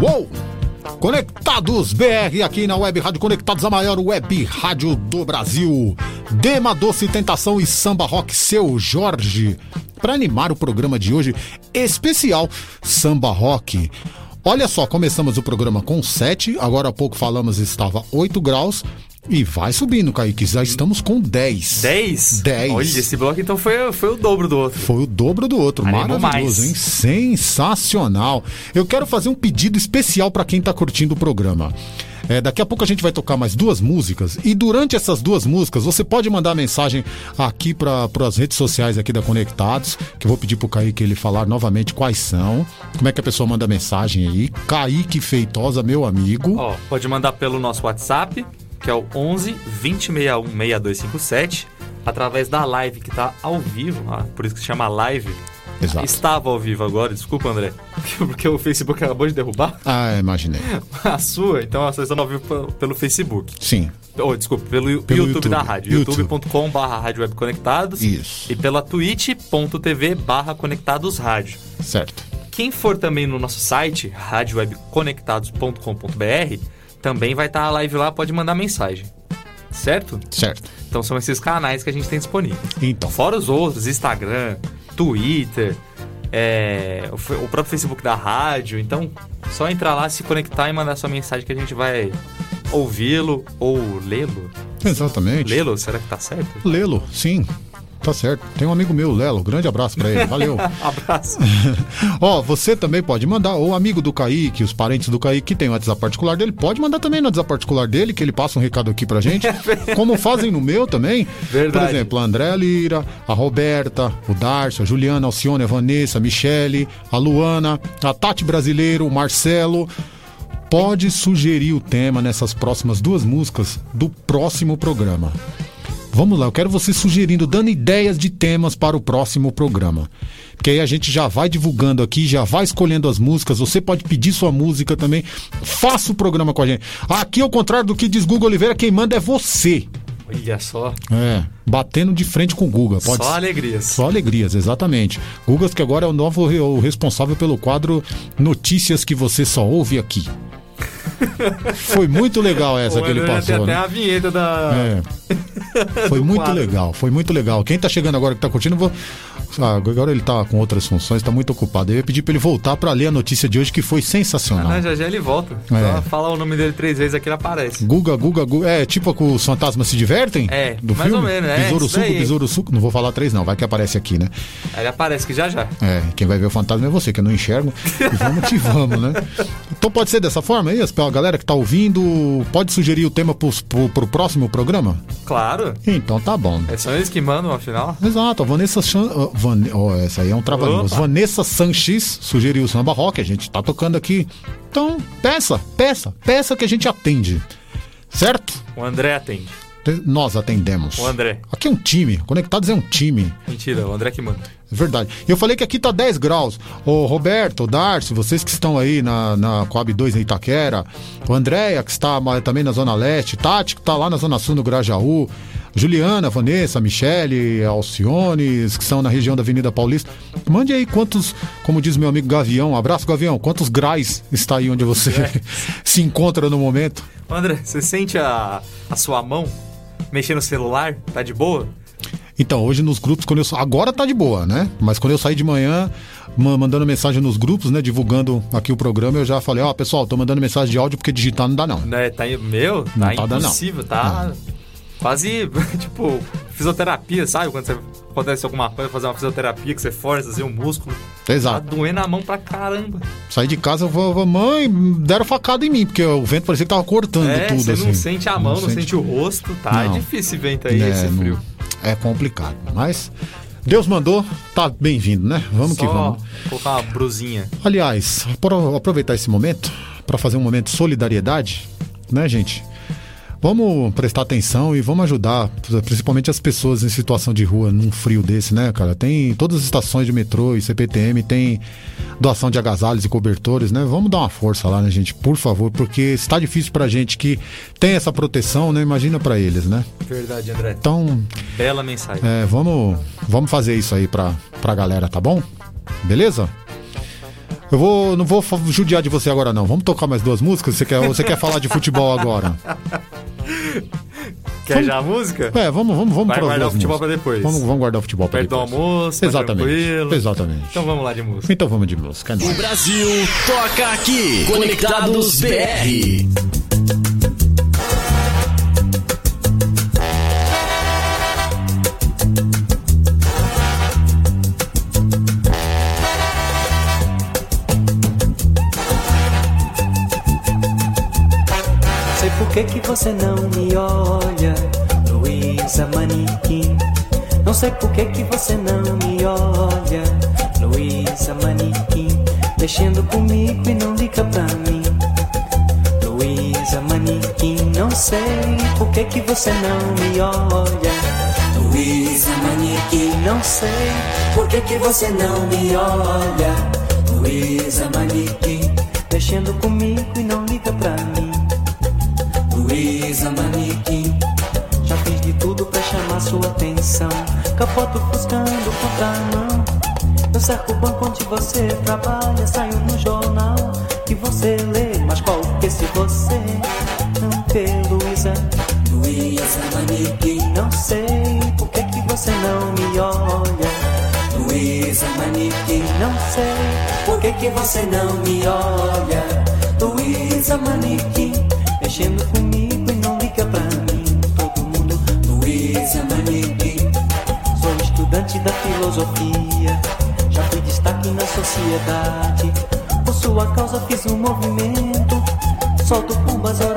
Uou! Conectados BR aqui na Web Rádio Conectados, a maior web rádio do Brasil. Dema Doce Tentação e Samba Rock Seu Jorge. Para animar o programa de hoje, especial Samba Rock. Olha só, começamos o programa com 7, agora há pouco falamos estava 8 graus. E vai subindo, Kaique. Já estamos com 10. 10? 10. Olha, esse bloco então foi, foi o dobro do outro. Foi o dobro do outro. Maravilhoso, mais. hein? Sensacional. Eu quero fazer um pedido especial para quem está curtindo o programa. É, daqui a pouco a gente vai tocar mais duas músicas. E durante essas duas músicas, você pode mandar mensagem aqui para as redes sociais aqui da Conectados, que eu vou pedir pro Kaique ele falar novamente quais são. Como é que a pessoa manda mensagem aí? Kaique Feitosa, meu amigo. Ó, pode mandar pelo nosso WhatsApp, que é o 11 2061 6257, através da live que tá ao vivo, ah, por isso que se chama live. Exato. Estava ao vivo agora, desculpa, André, porque o Facebook acabou de derrubar Ah, imaginei. a sua, então vocês estão ao vivo pe- pelo Facebook. Sim. Oh, desculpa, pelo, Pelo YouTube, YouTube. da rádio, YouTube. youtube.com barra rádio Isso. e pela twitch.tv barra conectados rádio. Certo. Quem for também no nosso site, radiowebconectados.com.br, também vai estar a live lá, pode mandar mensagem. Certo? Certo. Então são esses canais que a gente tem disponível. Então. Fora os outros, Instagram, Twitter, é, o, o próprio Facebook da rádio. Então, só entrar lá, se conectar e mandar sua mensagem que a gente vai ouvi-lo ou lê-lo. Exatamente. Lê-lo, será que tá certo? Lelo, sim. Tá certo. Tem um amigo meu, Lelo. Grande abraço pra ele. Valeu. Abraço. Ó, você também pode mandar, ou amigo do Kaique, os parentes do Kaique que tem o WhatsApp particular dele, pode mandar também no WhatsApp particular dele, que ele passa um recado aqui pra gente. como fazem no meu também. Verdade. Por exemplo, a André Lira, a Roberta, o Darcio, a Juliana, a Alcione, a Vanessa, a Michele, a Luana, a Tati Brasileiro, o Marcelo. Pode sugerir o tema nessas próximas duas músicas do próximo programa. Vamos lá, eu quero você sugerindo, dando ideias de temas para o próximo programa. Que aí a gente já vai divulgando aqui, já vai escolhendo as músicas. Você pode pedir sua música também. Faça o programa com a gente. Aqui, ao contrário do que diz Google Oliveira, quem manda é você. Olha só. É, batendo de frente com o Guga. Pode Só alegrias. Só alegrias, exatamente. Gugas que agora é o novo o responsável pelo quadro Notícias que você só ouve aqui. Foi muito legal essa que ele passou. Tem até né? a vinheta da. É. Foi muito quadro. legal, foi muito legal. Quem tá chegando agora que tá curtindo, vou. Ah, agora ele tá com outras funções, tá muito ocupado. Eu ia pedir pra ele voltar pra ler a notícia de hoje, que foi sensacional. Ah, já já ele volta. É. Só falar o nome dele três vezes aqui ele aparece. Guga, Guga, Guga. É tipo que os fantasmas se divertem? É, do mais filme? ou menos, é, Besouro suco, besouro suco. Não vou falar três, não, vai que aparece aqui, né? Ele aparece que já já. É, quem vai ver o fantasma é você, que eu não enxergo. E vamos que vamos, né? Então pode ser dessa forma aí, a galera que tá ouvindo, pode sugerir o tema pro, pro, pro próximo programa? Claro. Então tá bom. É só eles que mandam, afinal. Exato, a Vanessa Chan... ah, Van... oh, essa aí é um trabalho. Vanessa Sanches sugeriu o samba rock, a gente tá tocando aqui. Então, peça, peça, peça que a gente atende. Certo? O André atende. Te- Nós atendemos. O André. Aqui é um time, Conectados é um time. Mentira, o André que manda. É verdade. Eu falei que aqui tá 10 graus. Ô Roberto, o Darcy, vocês que estão aí na, na Coab 2 em Itaquera, o Andréia, que está também na Zona Leste, Tati, que tá lá na Zona Sul, no Grajaú, Juliana, Vanessa, Michele, Alciones, que estão na região da Avenida Paulista. Mande aí quantos, como diz meu amigo Gavião, um abraço Gavião, quantos graus está aí onde você se encontra no momento? André, você sente a, a sua mão mexer no celular? Tá de boa? Então, hoje nos grupos, quando eu sa- agora tá de boa, né? Mas quando eu saí de manhã, ma- mandando mensagem nos grupos, né? Divulgando aqui o programa, eu já falei, ó, pessoal, tô mandando mensagem de áudio porque digitar não dá, não. Né, tá, meu, Não tá tá não. impossível, tá quase, tipo, fisioterapia, sabe? Quando você acontece alguma coisa, fazer uma fisioterapia que você força assim, o músculo. Exato. Tá doendo a mão pra caramba. Saí de casa, eu vou, mãe, deram facada em mim, porque o vento parecia que tava cortando é, tudo, você assim. não sente a mão, não, sente... o rosto, tá? Não. É difícil esse vento aí, É, esse não- frio. É complicado, mas Deus mandou, tá bem-vindo, né? Vamos que Só vamos. colocar uma brusinha. Aliás, para aproveitar esse momento, para fazer um momento de solidariedade, né, gente? Vamos prestar atenção e vamos ajudar, principalmente as pessoas em situação de rua num frio desse, né, cara? Tem todas as estações de metrô e CPTM tem doação de agasalhos e cobertores, né? Vamos dar uma força lá, né, gente? Por favor, porque está difícil pra gente que tem essa proteção, né? Imagina pra eles, né? Verdade, André. Então, Bela mensagem. é, vamos, vamos fazer isso aí pra, pra galera, tá bom? Beleza? Eu vou, não vou judiar de você agora não. Vamos tocar mais duas músicas? Você quer, ou você quer falar de futebol agora? Quer já a música? É, vamos, vamos, vamos Vai guardar o futebol músicas. pra depois. Vamos, vamos guardar o futebol pra Perto do depois. almoço, Exatamente. tranquilo. Exatamente. Então vamos lá de música. Então vamos de música. é. O Brasil toca aqui. Conectados BR. Que que você não me olha, Luísa Manequim? Não sei por que que você não me olha, Luísa Manequim. Mexendo comigo e não liga pra mim. Luísa Manequim, não sei por que que você não me olha. Luísa Manequim, não sei por que que você não me olha. Luísa Manequim, mexendo comigo e não liga pra mim. Luísa Manequim, já fiz de tudo pra chamar sua atenção. Capoto buscando contramão. Eu cerco o banco onde você trabalha, saio no jornal que você lê. Mas qual que se você não vê, Luísa? Luísa Manequim, não sei por que que você não me olha. Luísa Manequim, não sei por que que você não me olha. Luísa Manequim, mexendo comigo e não liga pra mim. Todo mundo, Luísa Manequim, sou estudante da filosofia. Já fui destaque na sociedade. Por sua causa fiz um movimento. Solto pombas, ora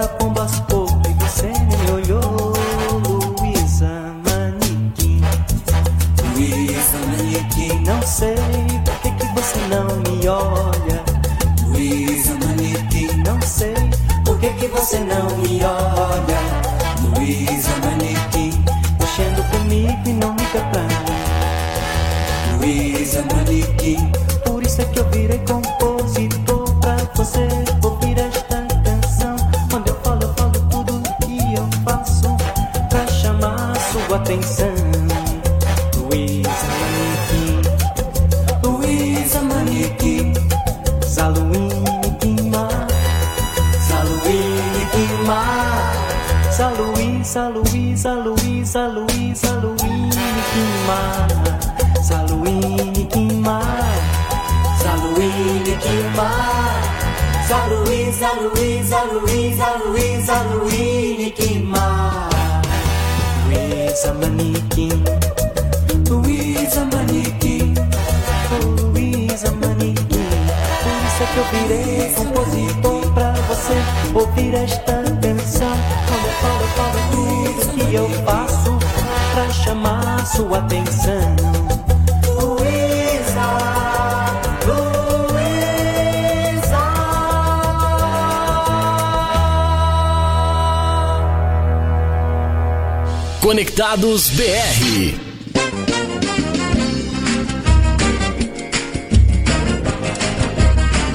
Conectados BR.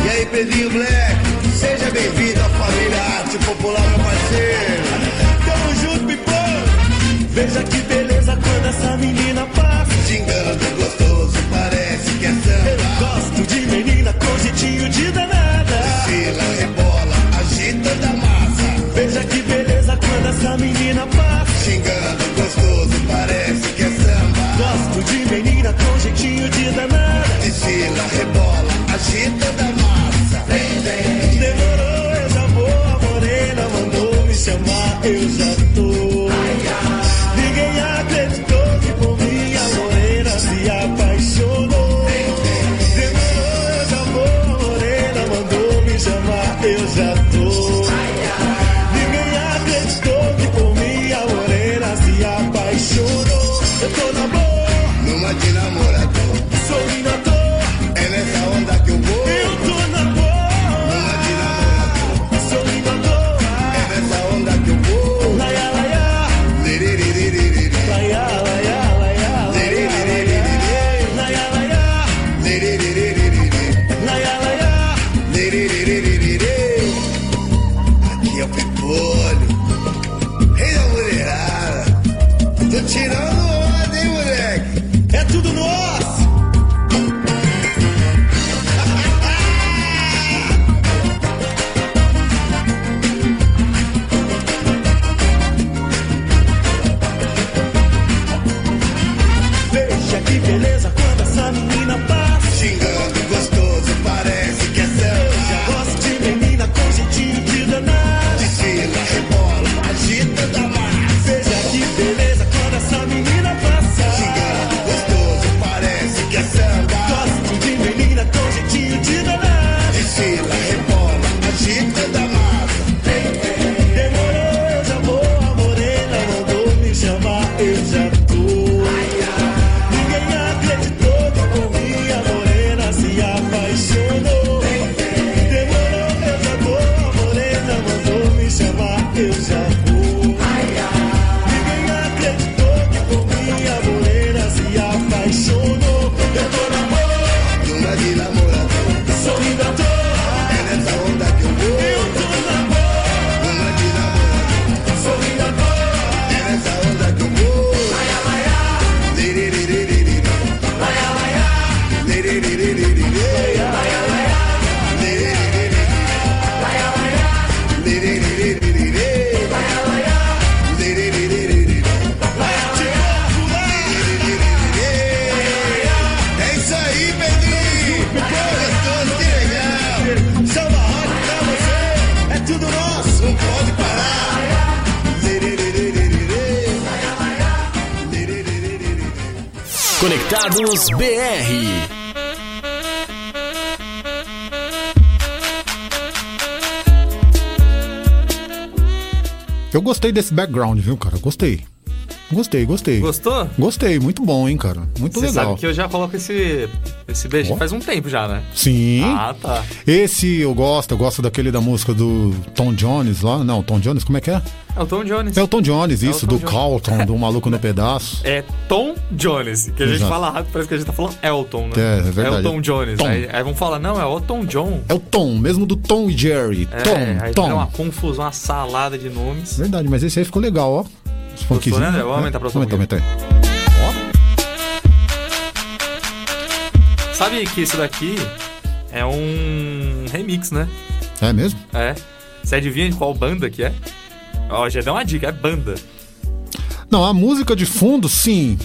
E aí, Pedrinho Black, seja bem-vindo à família Arte Popular, meu parceiro. Tamo junto, pipão. Veja que beleza quando essa menina passa. Xingando gostoso, parece que é samba. Eu gosto de menina com jeitinho Conectados BR. Eu gostei desse background, viu, cara? Gostei. Gostei, gostei. Gostou? Gostei, muito bom, hein, cara? Muito Você legal. sabe que eu já coloco esse, esse beijo Ó. faz um tempo já, né? Sim. Ah, tá. Esse eu gosto, eu gosto daquele da música do Tom Jones lá. Não, Tom Jones, como é que é? É o Tom Jones. É o Tom Jones, É isso, Tom do Jones. Carlton, do Maluco no Pedaço. É Tom Jones, que a gente Exato. fala rápido, parece que a gente tá falando Elton, né? É, é verdade. É o Tom Jones. Tom. Aí, aí vão falar, não, é o Tom John. É o Tom, mesmo do Tom e Jerry. É, Tom, aí Tom. vira uma confusão, uma salada de nomes. Verdade, mas esse aí ficou legal, ó. Os funkzinhos. né, André? Vamos aumentar pra você um Aumenta, aumenta aí. Sabe que isso daqui é um remix, né? É mesmo? É. Você adivinha de qual banda que é? Ó, já deu uma dica, é banda. Não, a música de fundo, sim.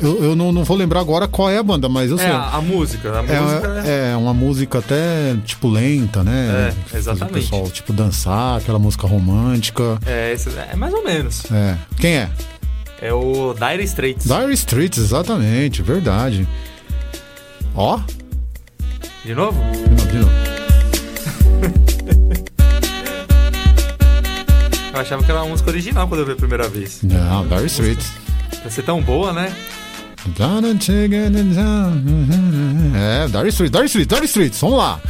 Eu, eu não, não vou lembrar agora qual é a banda, mas eu é sei. a, a música. A música é... É, é uma música até, tipo, lenta, né? É, exatamente. O pessoal, tipo, dançar, aquela música romântica. É, é mais ou menos. É. Quem é? É o Dire Straits. Dire Straits, exatamente, verdade. Ó, De novo? de novo, de novo. Eu achava que era uma música original quando eu vi a primeira vez. Não, Dire Straits. Pra ser tão boa, né? É, Dire Straits, Dire Straits, Dire Straits, vamos lá.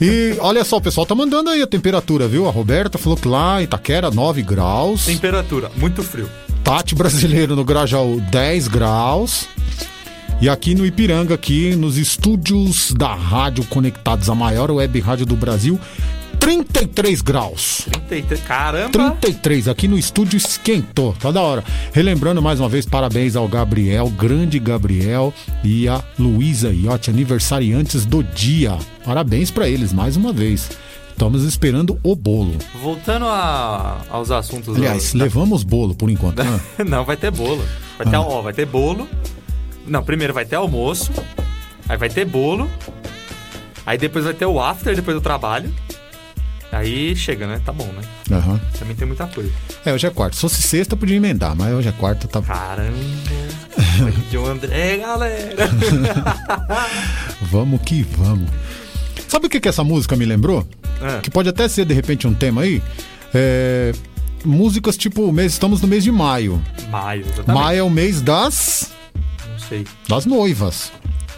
E olha só, o pessoal tá mandando aí a temperatura, viu? A Roberta falou que lá em Itaquera, 9 graus. Temperatura, muito frio. Tati Brasileiro no Grajaú, 10 graus. E aqui no Ipiranga, aqui nos estúdios da Rádio Conectados, a maior web rádio do Brasil, 33 graus. 33. Caramba! 33, aqui no estúdio esquentou, tá da hora. Relembrando mais uma vez, parabéns ao Gabriel, grande Gabriel e a Luísa Iotti, aniversariantes do dia. Parabéns pra eles mais uma vez. Estamos esperando o bolo. Voltando a- aos assuntos. Aliás, do- levamos bolo por enquanto. né? Não, vai ter bolo. Vai ter, Ah. ó, vai ter bolo. Não, primeiro vai ter almoço. Aí vai ter bolo. Aí depois vai ter o after depois do trabalho. Aí chega, né? Tá bom, né? Aham. Também tem muita coisa. É, hoje é quarta. Se fosse sexta, podia emendar, mas hoje é quarta, tá. Caramba! de André, galera! Vamos que vamos. Sabe o que, que essa música me lembrou? Ah. Que pode até ser de repente um tema aí. É, músicas tipo, mês, estamos no mês de maio. Maio, exatamente. Maio é o mês das, Não sei. das noivas,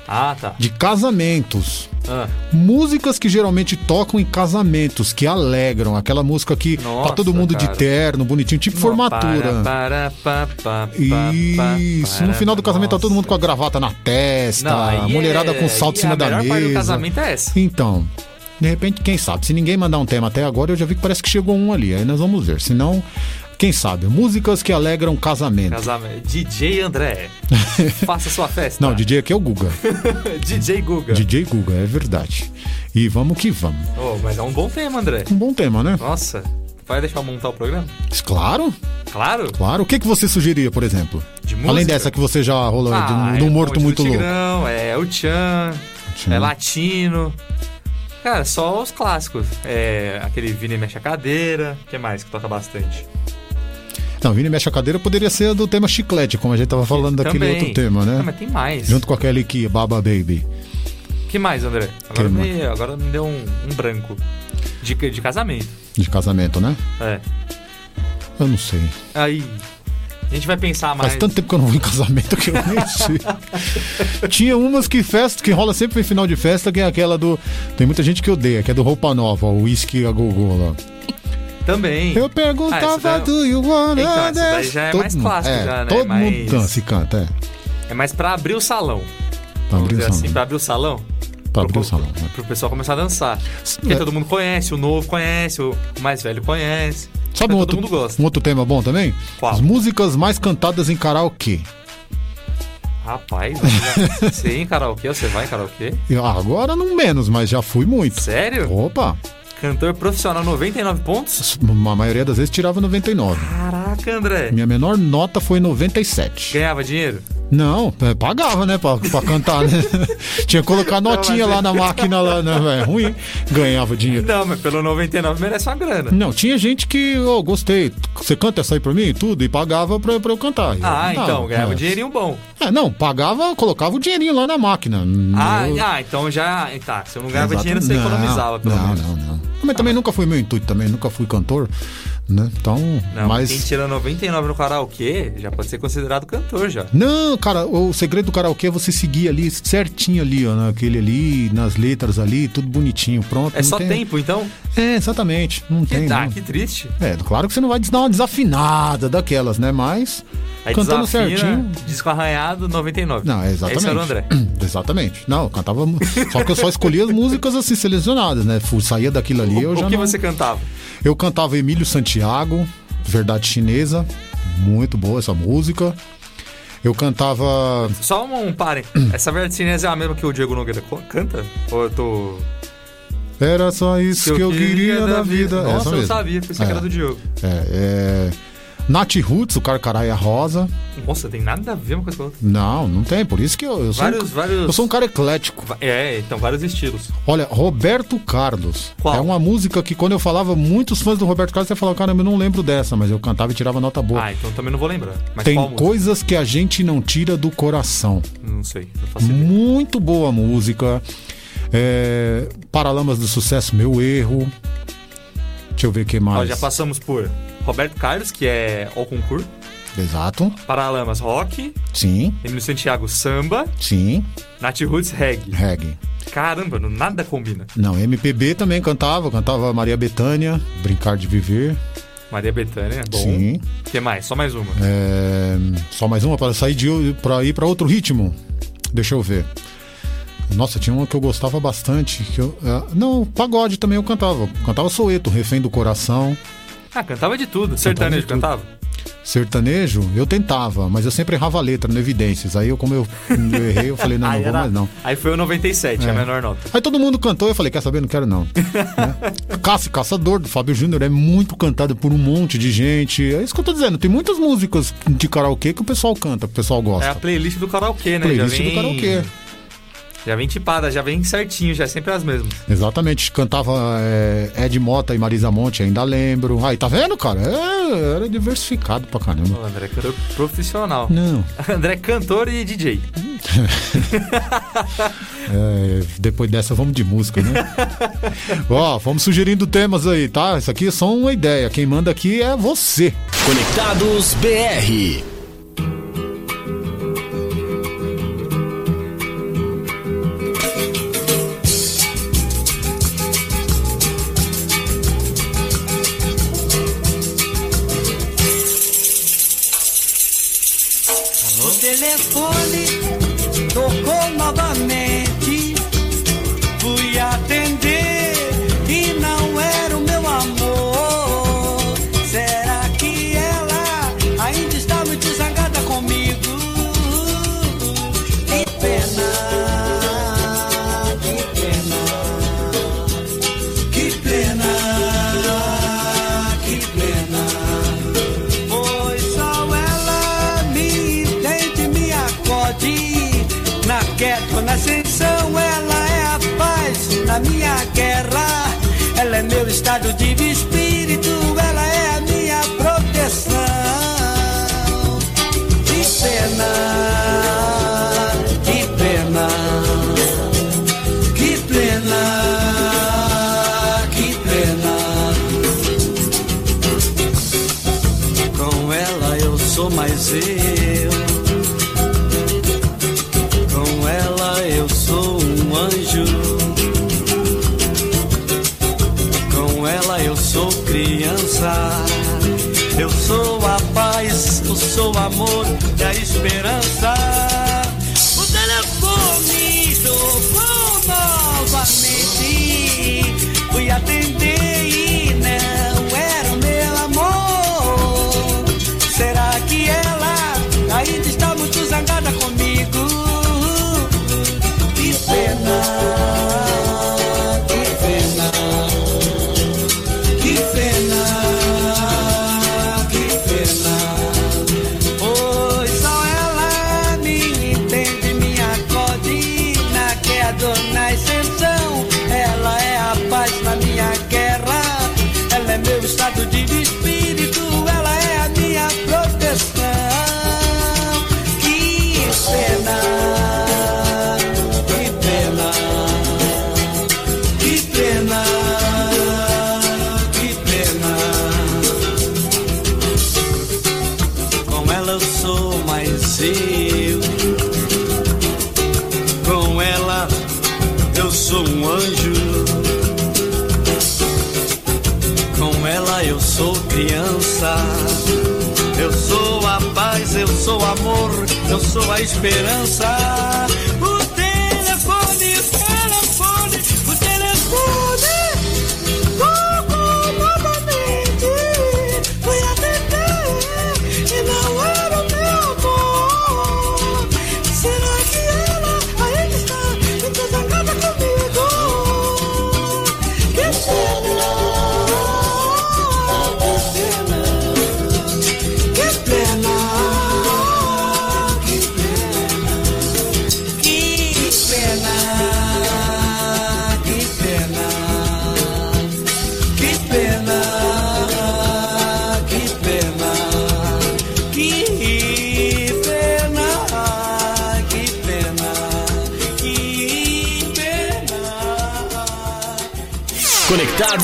Ah, tá. de casamentos. Ah, Músicas que geralmente tocam em casamentos, que alegram. Aquela música que Nossa, tá todo mundo cara. de terno, bonitinho, tipo formatura. Para, para, Isso, no final do casamento tá todo mundo com a gravata na testa, Não, mulherada é- com salto em cima da mesa. parte do casamento é essa. Então, de repente, quem sabe? Se ninguém mandar um tema até agora, eu já vi que parece que chegou um ali. Aí nós vamos ver. Se não, quem sabe? Músicas que alegram casamento. Casamento. DJ André. Faça sua festa. Não, DJ aqui é o Guga. DJ Guga. DJ Guga, é verdade. E vamos que vamos. Oh, mas é um bom tema, André. Um bom tema, né? Nossa. Vai deixar eu montar o programa? Claro, Claro. claro. O que, que você sugeria, por exemplo? De música? Além dessa que você já rolou Ah, de um é morto muito louco. Tigrão, É o Tchan. é latino. Cara, só os clássicos. É aquele Vini Mexe a Cadeira. O que mais que toca bastante? Não, Vini Mexe a Cadeira poderia ser do tema chiclete, como a gente tava falando daquele Também. outro tema, né? Ah, mas tem mais. Junto com aquele que Baba Baby. que mais, André? Agora, Que me, agora me deu um, um branco. De, de casamento. De casamento, né? É. Eu não sei. Aí. A gente vai pensar mais. Faz tanto tempo que eu não vou em casamento que eu nem sei. Tinha umas que festa, que rola sempre em final de festa, que é aquela do. Tem muita gente que odeia, que é do Roupa Nova, o Whisky a Gogô lá. Também. Eu Ah, perguntava essa daí- do you wanna Então, essa daí já é Todo mais mundo- clássico, é, já, né? Todo Mais- mundo dança e canta, é. É mais pra abrir o salão. Pra abrir o salão. assim, pra abrir o salão. Pra abrir o salão. né? Pro pessoal começar a dançar. Porque É. todo mundo conhece, o novo conhece, o mais velho conhece. Sabe um todo outro, mundo gosta. um outro tema bom também? Qual? As músicas mais cantadas em karaokê. Rapaz, já- sim, em karaokê, você vai em karaokê? Ah, Agora não menos, mas já fui muito. Sério? Opa! Cantor profissional 99 pontos? A maioria das vezes tirava 99. Caraca, André. Minha menor nota foi 97. Ganhava dinheiro? Não, é, pagava, né, pra, pra cantar, né? Tinha que colocar notinha lá na máquina, lá, né, velho? Ruim, ganhava dinheiro. Não, mas pelo 99 merece uma grana. Não, tinha gente que, ô, gostei, você canta essa aí pra mim e tudo, e pagava pra, pra eu cantar. Eu Ah, cantava, então, ganhava é. um dinheirinho bom. É, não, pagava, colocava o dinheirinho lá na máquina. Ah, Eu- ah, então já. Tá, se eu não ganhava Exato. dinheiro, você Não, economizava, pelo não, menos. Não, não, Mas também nunca foi meu intuito, também nunca fui cantor, né? Então, Não, mas... quem tira 99 no karaokê já pode ser considerado cantor já. Não, cara, o segredo do karaokê é você seguir ali certinho ali, ó, naquele ali, nas letras ali, tudo bonitinho, pronto. É só tem- tempo, então? É, exatamente. Não tem, ah, não. que triste. É, claro que você não vai dar uma desafinada daquelas, né? Mas Aí cantando desafina, certinho. Disco arranhado, 99. Não, é exatamente. Esse era o André. Exatamente. Não, eu cantava. Só que eu só escolhia as músicas assim selecionadas, né? Saía daquilo ali, eu o já que não... você cantava? Eu cantava Emílio Santiago, Verdade Chinesa. Muito boa essa música. Eu cantava. Só um, um pare. Essa verdade chinesa é a mesma que o Diego Nogueira canta? Ou eu tô. Era só isso que eu, queria da vida. Nossa, Essa eu mesmo. sabia, pensei que era do Diogo. É, é... Nath Roots, o Carcaraia Rosa. Nossa, tem nada a ver uma coisa com a outra. Não, não tem. Por isso que eu, eu sou. Vários- um, vários- Eu sou um cara eclético. É, então vários estilos. Olha, Roberto Carlos. Qual? É uma música que quando eu falava, muitos fãs do Roberto Carlos, você falava, caramba, eu não lembro dessa, mas eu cantava e tirava nota boa. Ah, então também não vou lembrar. Mas Tem coisas que a gente não tira do coração. Não sei, não faço ideia. Muito boa música. É, Paralamas do Sucesso, Meu Erro. Deixa eu ver o que Ó, mais. já passamos por Roberto Carlos, que é O Concurso. Exato. Paralamas Rock. Sim, Emílio Santiago Samba. sim. Nath Roots Reggae. Reggae. Caramba, nada combina. Não, MPB também cantava. Cantava Maria Bethânia, Brincar de Viver. Maria Bethânia, bom. Sim. O que mais? Só mais uma. É, Só mais uma para sair de para ir para outro ritmo. Deixa eu ver. Nossa, tinha uma que eu gostava bastante. Que eu, é, Não, pagode também eu cantava. Cantava Soeto, Refém do Coração. Ah, cantava de tudo. Sertanejo de tudo. cantava? Sertanejo, eu tentava, mas eu sempre errava a letra no Evidências. Aí eu, como eu, eu errei, eu falei, não, não vou era- mais não. Aí foi o 97, a É. menor nota. Aí todo mundo cantou, eu falei, quer saber? Não quero não. né? Caça, Caçador, do Fábio Júnior, é muito cantado por um monte de gente. É isso que eu tô dizendo, tem muitas músicas de karaokê que o pessoal canta, que o pessoal gosta. É a playlist do karaokê, né? Playlist vem... do karaokê. Já vem tipada, já vem certinho, já é sempre as mesmas. Exatamente, cantava é, Ed Mota e Marisa Monte, ainda lembro. Aí, tá vendo, cara? É, era diversificado pra caramba. O André é cantor profissional. Não. André é cantor e DJ. É, depois dessa, vamos de música, né? Ó, vamos sugerindo temas aí, tá? Isso aqui é só uma ideia. Quem manda aqui é você. Conectados BR. Estado de anjo. Com ela eu sou criança. Eu sou a paz, eu sou amor, eu sou a esperança.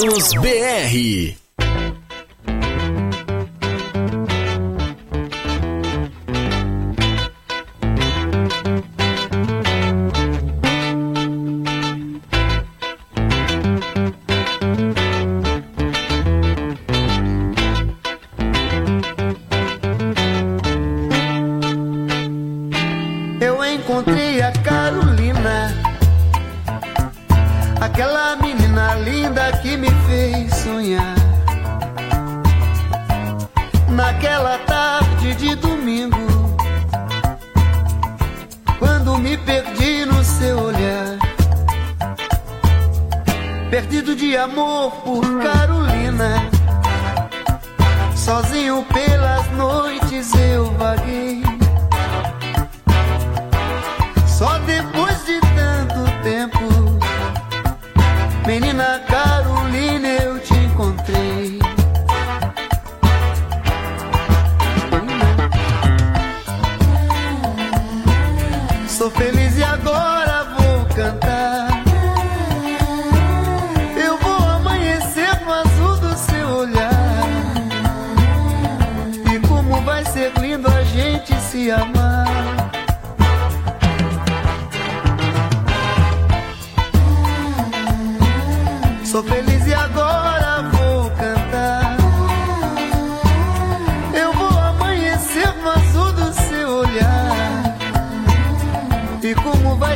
Carros BR.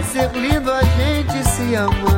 ser lindo a gente se amar.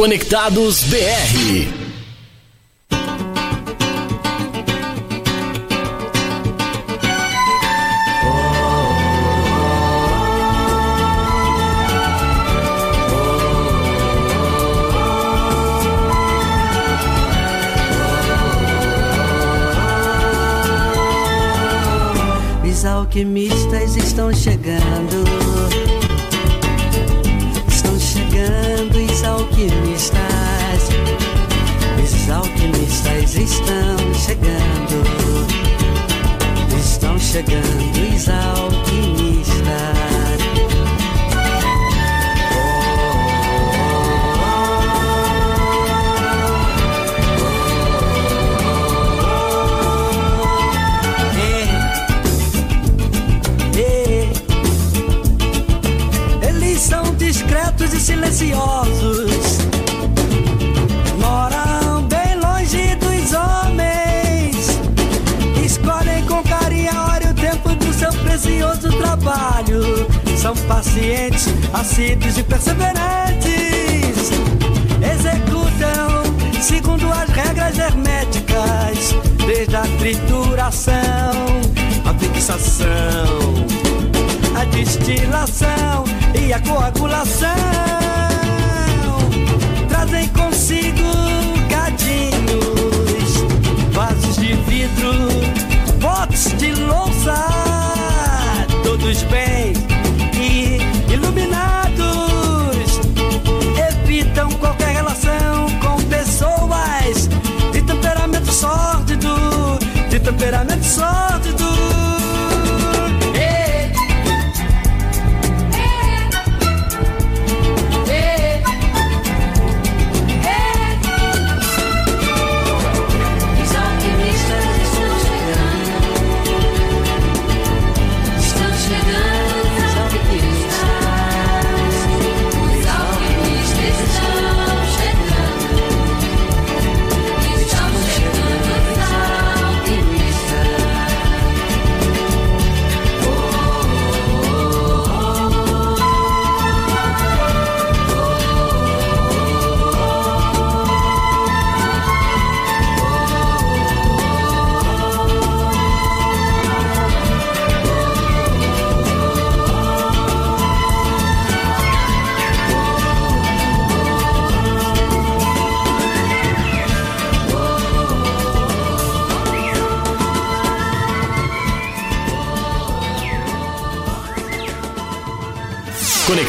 Conectados BR. alquimistas estão chegando. Preciosos. Moram bem longe dos homens. Escolhem com carinho a hora e o tempo do seu precioso trabalho. São pacientes, assíduos e perseverantes. Executam segundo as regras herméticas, desde a trituração, a fixação, a destilação e a coagulação. Trazem consigo gadinhos, vasos de vidro, potes de louça, todos bem e iluminados. Evitam qualquer relação com pessoas de temperamento sórdido, de temperamento sórdido.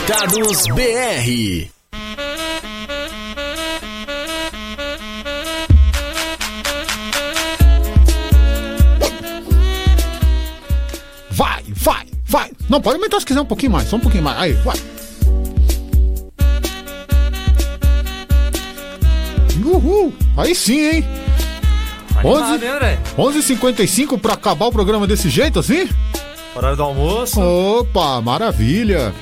Conectados BR. Vai, vai, vai. Não, pode aumentar se quiser um pouquinho mais, só um pouquinho mais. Aí, vai. Uhul. Aí sim, hein? Animado, hein, André? 11h55 pra acabar o programa desse jeito assim? Horário do almoço. Opa, maravilha.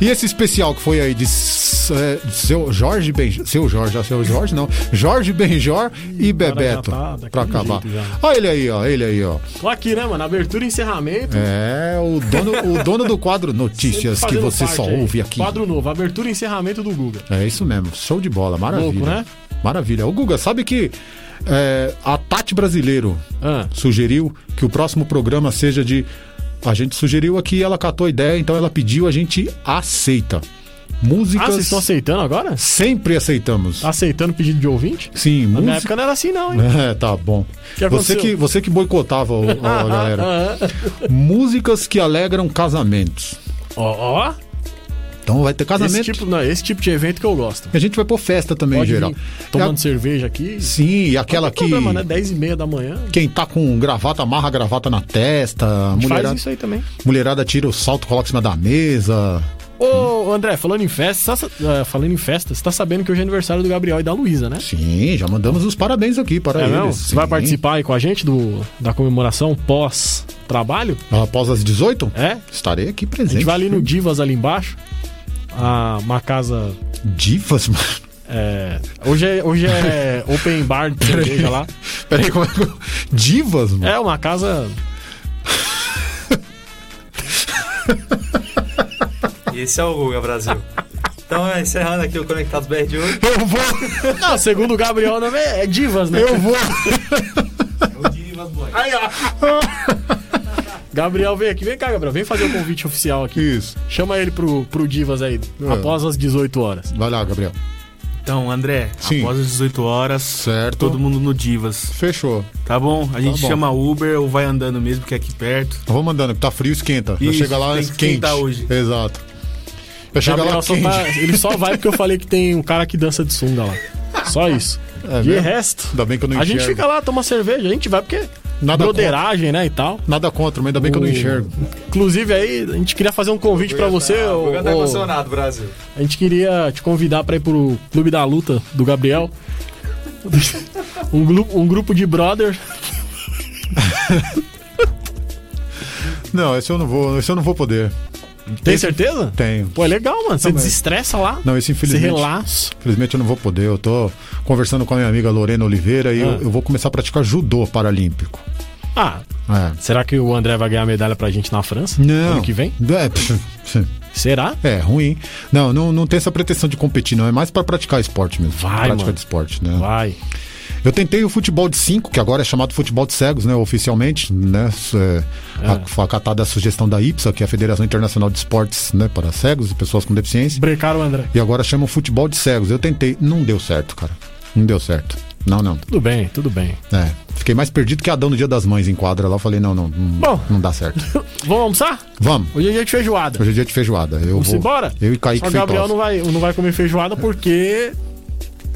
E esse especial que foi aí de, é, seu Jorge Benjor, seu Jorge, seu Jorge não, Jorge Benjor e Bebeto, tá pra acabar. Olha ele aí, ó, ele aí, ó. Tô aqui, né, mano? Abertura e encerramento. É, o dono, o dono do quadro Notícias que você só aí. ouve aqui. Quadro novo, abertura e encerramento do Guga. É isso mesmo, show de bola, maravilha. Louco, né? Maravilha. O Guga, sabe que é, a Tati Brasileiro Ah. sugeriu que o próximo programa seja de. A gente sugeriu aqui, ela catou a ideia, então ela pediu, a gente aceita. Músicas. Ah, vocês estão aceitando agora? Sempre aceitamos. Aceitando pedido de ouvinte? Sim, Na minha música. época não era assim, não, hein? É, tá bom. que você, que, você que boicotava o- a galera. Músicas que alegram casamentos. Ó, ó. Então vai ter Esse casamento. tipo, não, esse tipo de evento que eu gosto. A gente vai pôr festa também, Pode em geral. tomando E a- cerveja aqui. Sim, e aquela que. problema, né? 10 e meia da manhã. Quem tá com gravata, amarra a gravata na testa. A gente Mulherada, faz isso aí também. mulherada tira o salto, coloca em cima da mesa. Ô, André, falando em festa, você tá- eh, falando em festa, você tá sabendo que hoje é aniversário do Gabriel e da Luísa, né? Sim, já mandamos os parabéns aqui para É eles. Você vai participar aí com a gente do, da comemoração pós-trabalho? Após as 18? É. Estarei aqui A presente. gente vai ali no Divas ali embaixo. A, uma casa. Divas, mano? É. Hoje é, hoje é open bar de cerveja lá. Peraí, como é que. eu- Divas, mano? É uma casa. E esse é o Guga Brasil. Então, é, encerrando aqui o Conectados BR de hoje. Eu vou. Não, segundo o Gabriel, o nome é, é Divas, né? Eu vou. Aí, ó. Gabriel, vem aqui. Vem cá, Gabriel. Vem fazer o convite oficial aqui. Isso. Chama ele pro, pro Divas aí, É. após as 18 horas. Vai lá, Gabriel. Então, André, Sim. após as 18 horas, Certo. todo mundo no Divas. Fechou. Tá bom? A gente bom. chama Uber ou vai andando mesmo, que é aqui perto. Eu vou mandando, que tá frio, esquenta. Isso, chegar lá tem que quente. esquentar hoje. Exato. Chegar Gabriel lá só quente. tá- ele só vai porque eu falei que tem um cara que dança de sunga lá. Só isso. É de mesmo? resto, Ainda bem que eu não a gente enxergo. fica lá, toma cerveja, a gente vai porque Nada broderagem, né, e tal. Nada contra, mas ainda bem que eu não O- enxergo. Inclusive aí, a gente queria fazer um convite pra você. O Guga tá emocionado, Brasil. a gente queria te convidar pra ir pro Clube da Luta do Gabriel. Um, glu- um grupo de brother. Não, esse eu não vou, esse eu não vou poder. Tem certeza? Tenho. Pô, é legal, mano. Você desestressa lá. Não, esse infelizmente. Você relaxa. Infelizmente eu não vou poder. Eu tô conversando com a minha amiga Lorena Oliveira e Ah. eu, eu vou começar a praticar judô paralímpico. Ah, É. será que o André vai ganhar medalha pra gente na França? Não. Ano que vem? É, pff, Será? é ruim. Não, não, não tem essa pretensão de competir, não. É mais pra praticar esporte mesmo. Vai, Prática mano. de esporte, né? Vai. Eu tentei o futebol de 5, que agora é chamado futebol de cegos, né? Oficialmente, né? É, a- Foi acatada a sugestão da IPSA, que é a Federação Internacional de Esportes, né? Para cegos e pessoas com deficiência. Brecaram André. E agora chamam futebol de cegos. Eu tentei, não deu certo, cara. Não deu certo. Não, não. Tudo bem, tudo bem. É. Fiquei mais perdido que Adão no dia das mães em quadra lá. Eu falei, não, não, não, Bom. não dá certo. Vamos almoçar? Vamos. Hoje é dia de feijoada. Hoje é dia de feijoada. Eu Vamos vou. embora? Eu e Kaique Só o Gabriel Feitosa. não vai, não vai comer feijoada porque.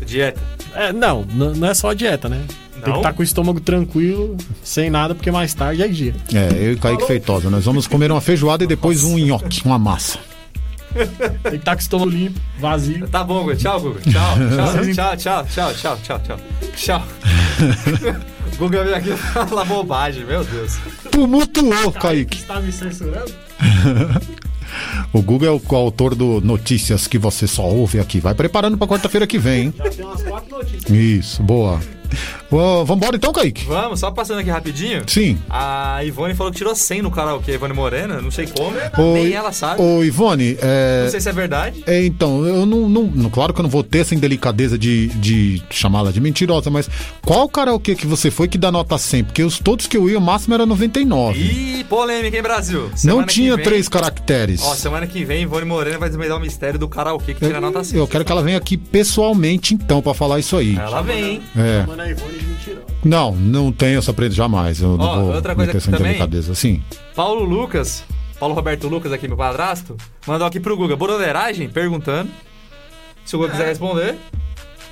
Dieta. É, não, não é só a dieta, né? Tem que Não? estar com o estômago tranquilo, sem nada, porque mais tarde é dia. É, eu e Kaique Feitosa. Nós vamos comer uma feijoada e depois um nhoque, uma massa. Tem que estar com o estômago limpo, vazio. Tá bom, Guga. Tchau, Guga. Tchau, tchau, tchau, tchau, tchau, tchau, tchau. Tchau. Guga veio aqui falar bobagem, meu Deus. Tumultuou, Kaique. Tá me censurando? O Google é o autor do Notícias que você só ouve aqui. Vai preparando pra quarta-feira que vem, hein? Já tem umas quatro notícias. Isso, boa. Ô, vambora então, Kaique? Vamos, só passando aqui rapidinho. Sim. A Ivone falou que tirou 100 no karaokê. Ivone Morena, não sei como. Ô, Nem ela sabe. Ô, Ivone, é. Não sei se é verdade. É, então, eu não, não- não- Claro que eu não vou ter essa indelicadeza de, de chamá-la de mentirosa, mas qual karaokê que você foi que dá nota 100? Porque os todos que eu ia, o máximo era 99. Ih, polêmica, hein, Brasil? não Semana que tinha vem- três caracteres. Ó, semana que vem, Ivone Morena vai desvendar o mistério do karaokê que tira nota 100. Eu quero que ela venha aqui pessoalmente, então, pra falar isso aí. Ela vem, hein? É. A Ivone de mentirosa. Não, não tenho essa prenda jamais. Eu não Ó, vou outra coisa essa também. indelicadeza. Sim. Paulo Lucas, Paulo Roberto Lucas aqui, meu padrasto, mandou aqui pro Guga, broderagem, perguntando. Se o Guga quiser responder.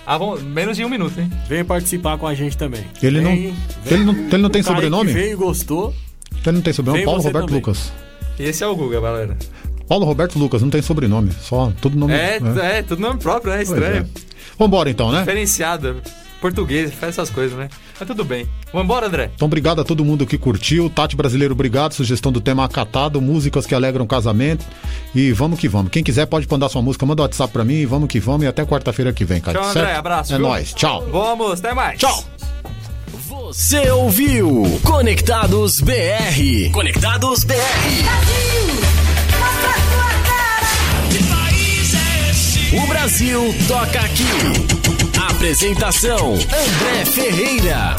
Ah, vamos, menos de um minuto, hein? Vem participar com a gente também. Ele não- Vem- ele não- ele não tem sobrenome? Veio e gostou. Então não tem sobrenome. Vem Paulo Roberto também. Lucas. E esse é o Guga, galera. Paulo Roberto Lucas, não tem sobrenome. Só tudo nome. É, é, tudo nome próprio, né? Pois Estranho. é. Vambora então, né? Diferenciado. Português, faz essas coisas, né? Mas tudo bem. Vambora, André. Então, obrigado a todo mundo que curtiu. Tati Brasileiro, obrigado. Sugestão do tema acatado, músicas que alegram casamento. E vamos que vamos. Quem quiser pode mandar sua música, manda o WhatsApp pra mim. e Vamos que vamos. E até quarta-feira que vem, cara. Tchau, André. certo? Abraço. É viu? nóis. Tchau. Vamos, até mais. Tchau. Você ouviu Conectados BR. Conectados BR. O Brasil toca aqui. Apresentação: André Ferreira.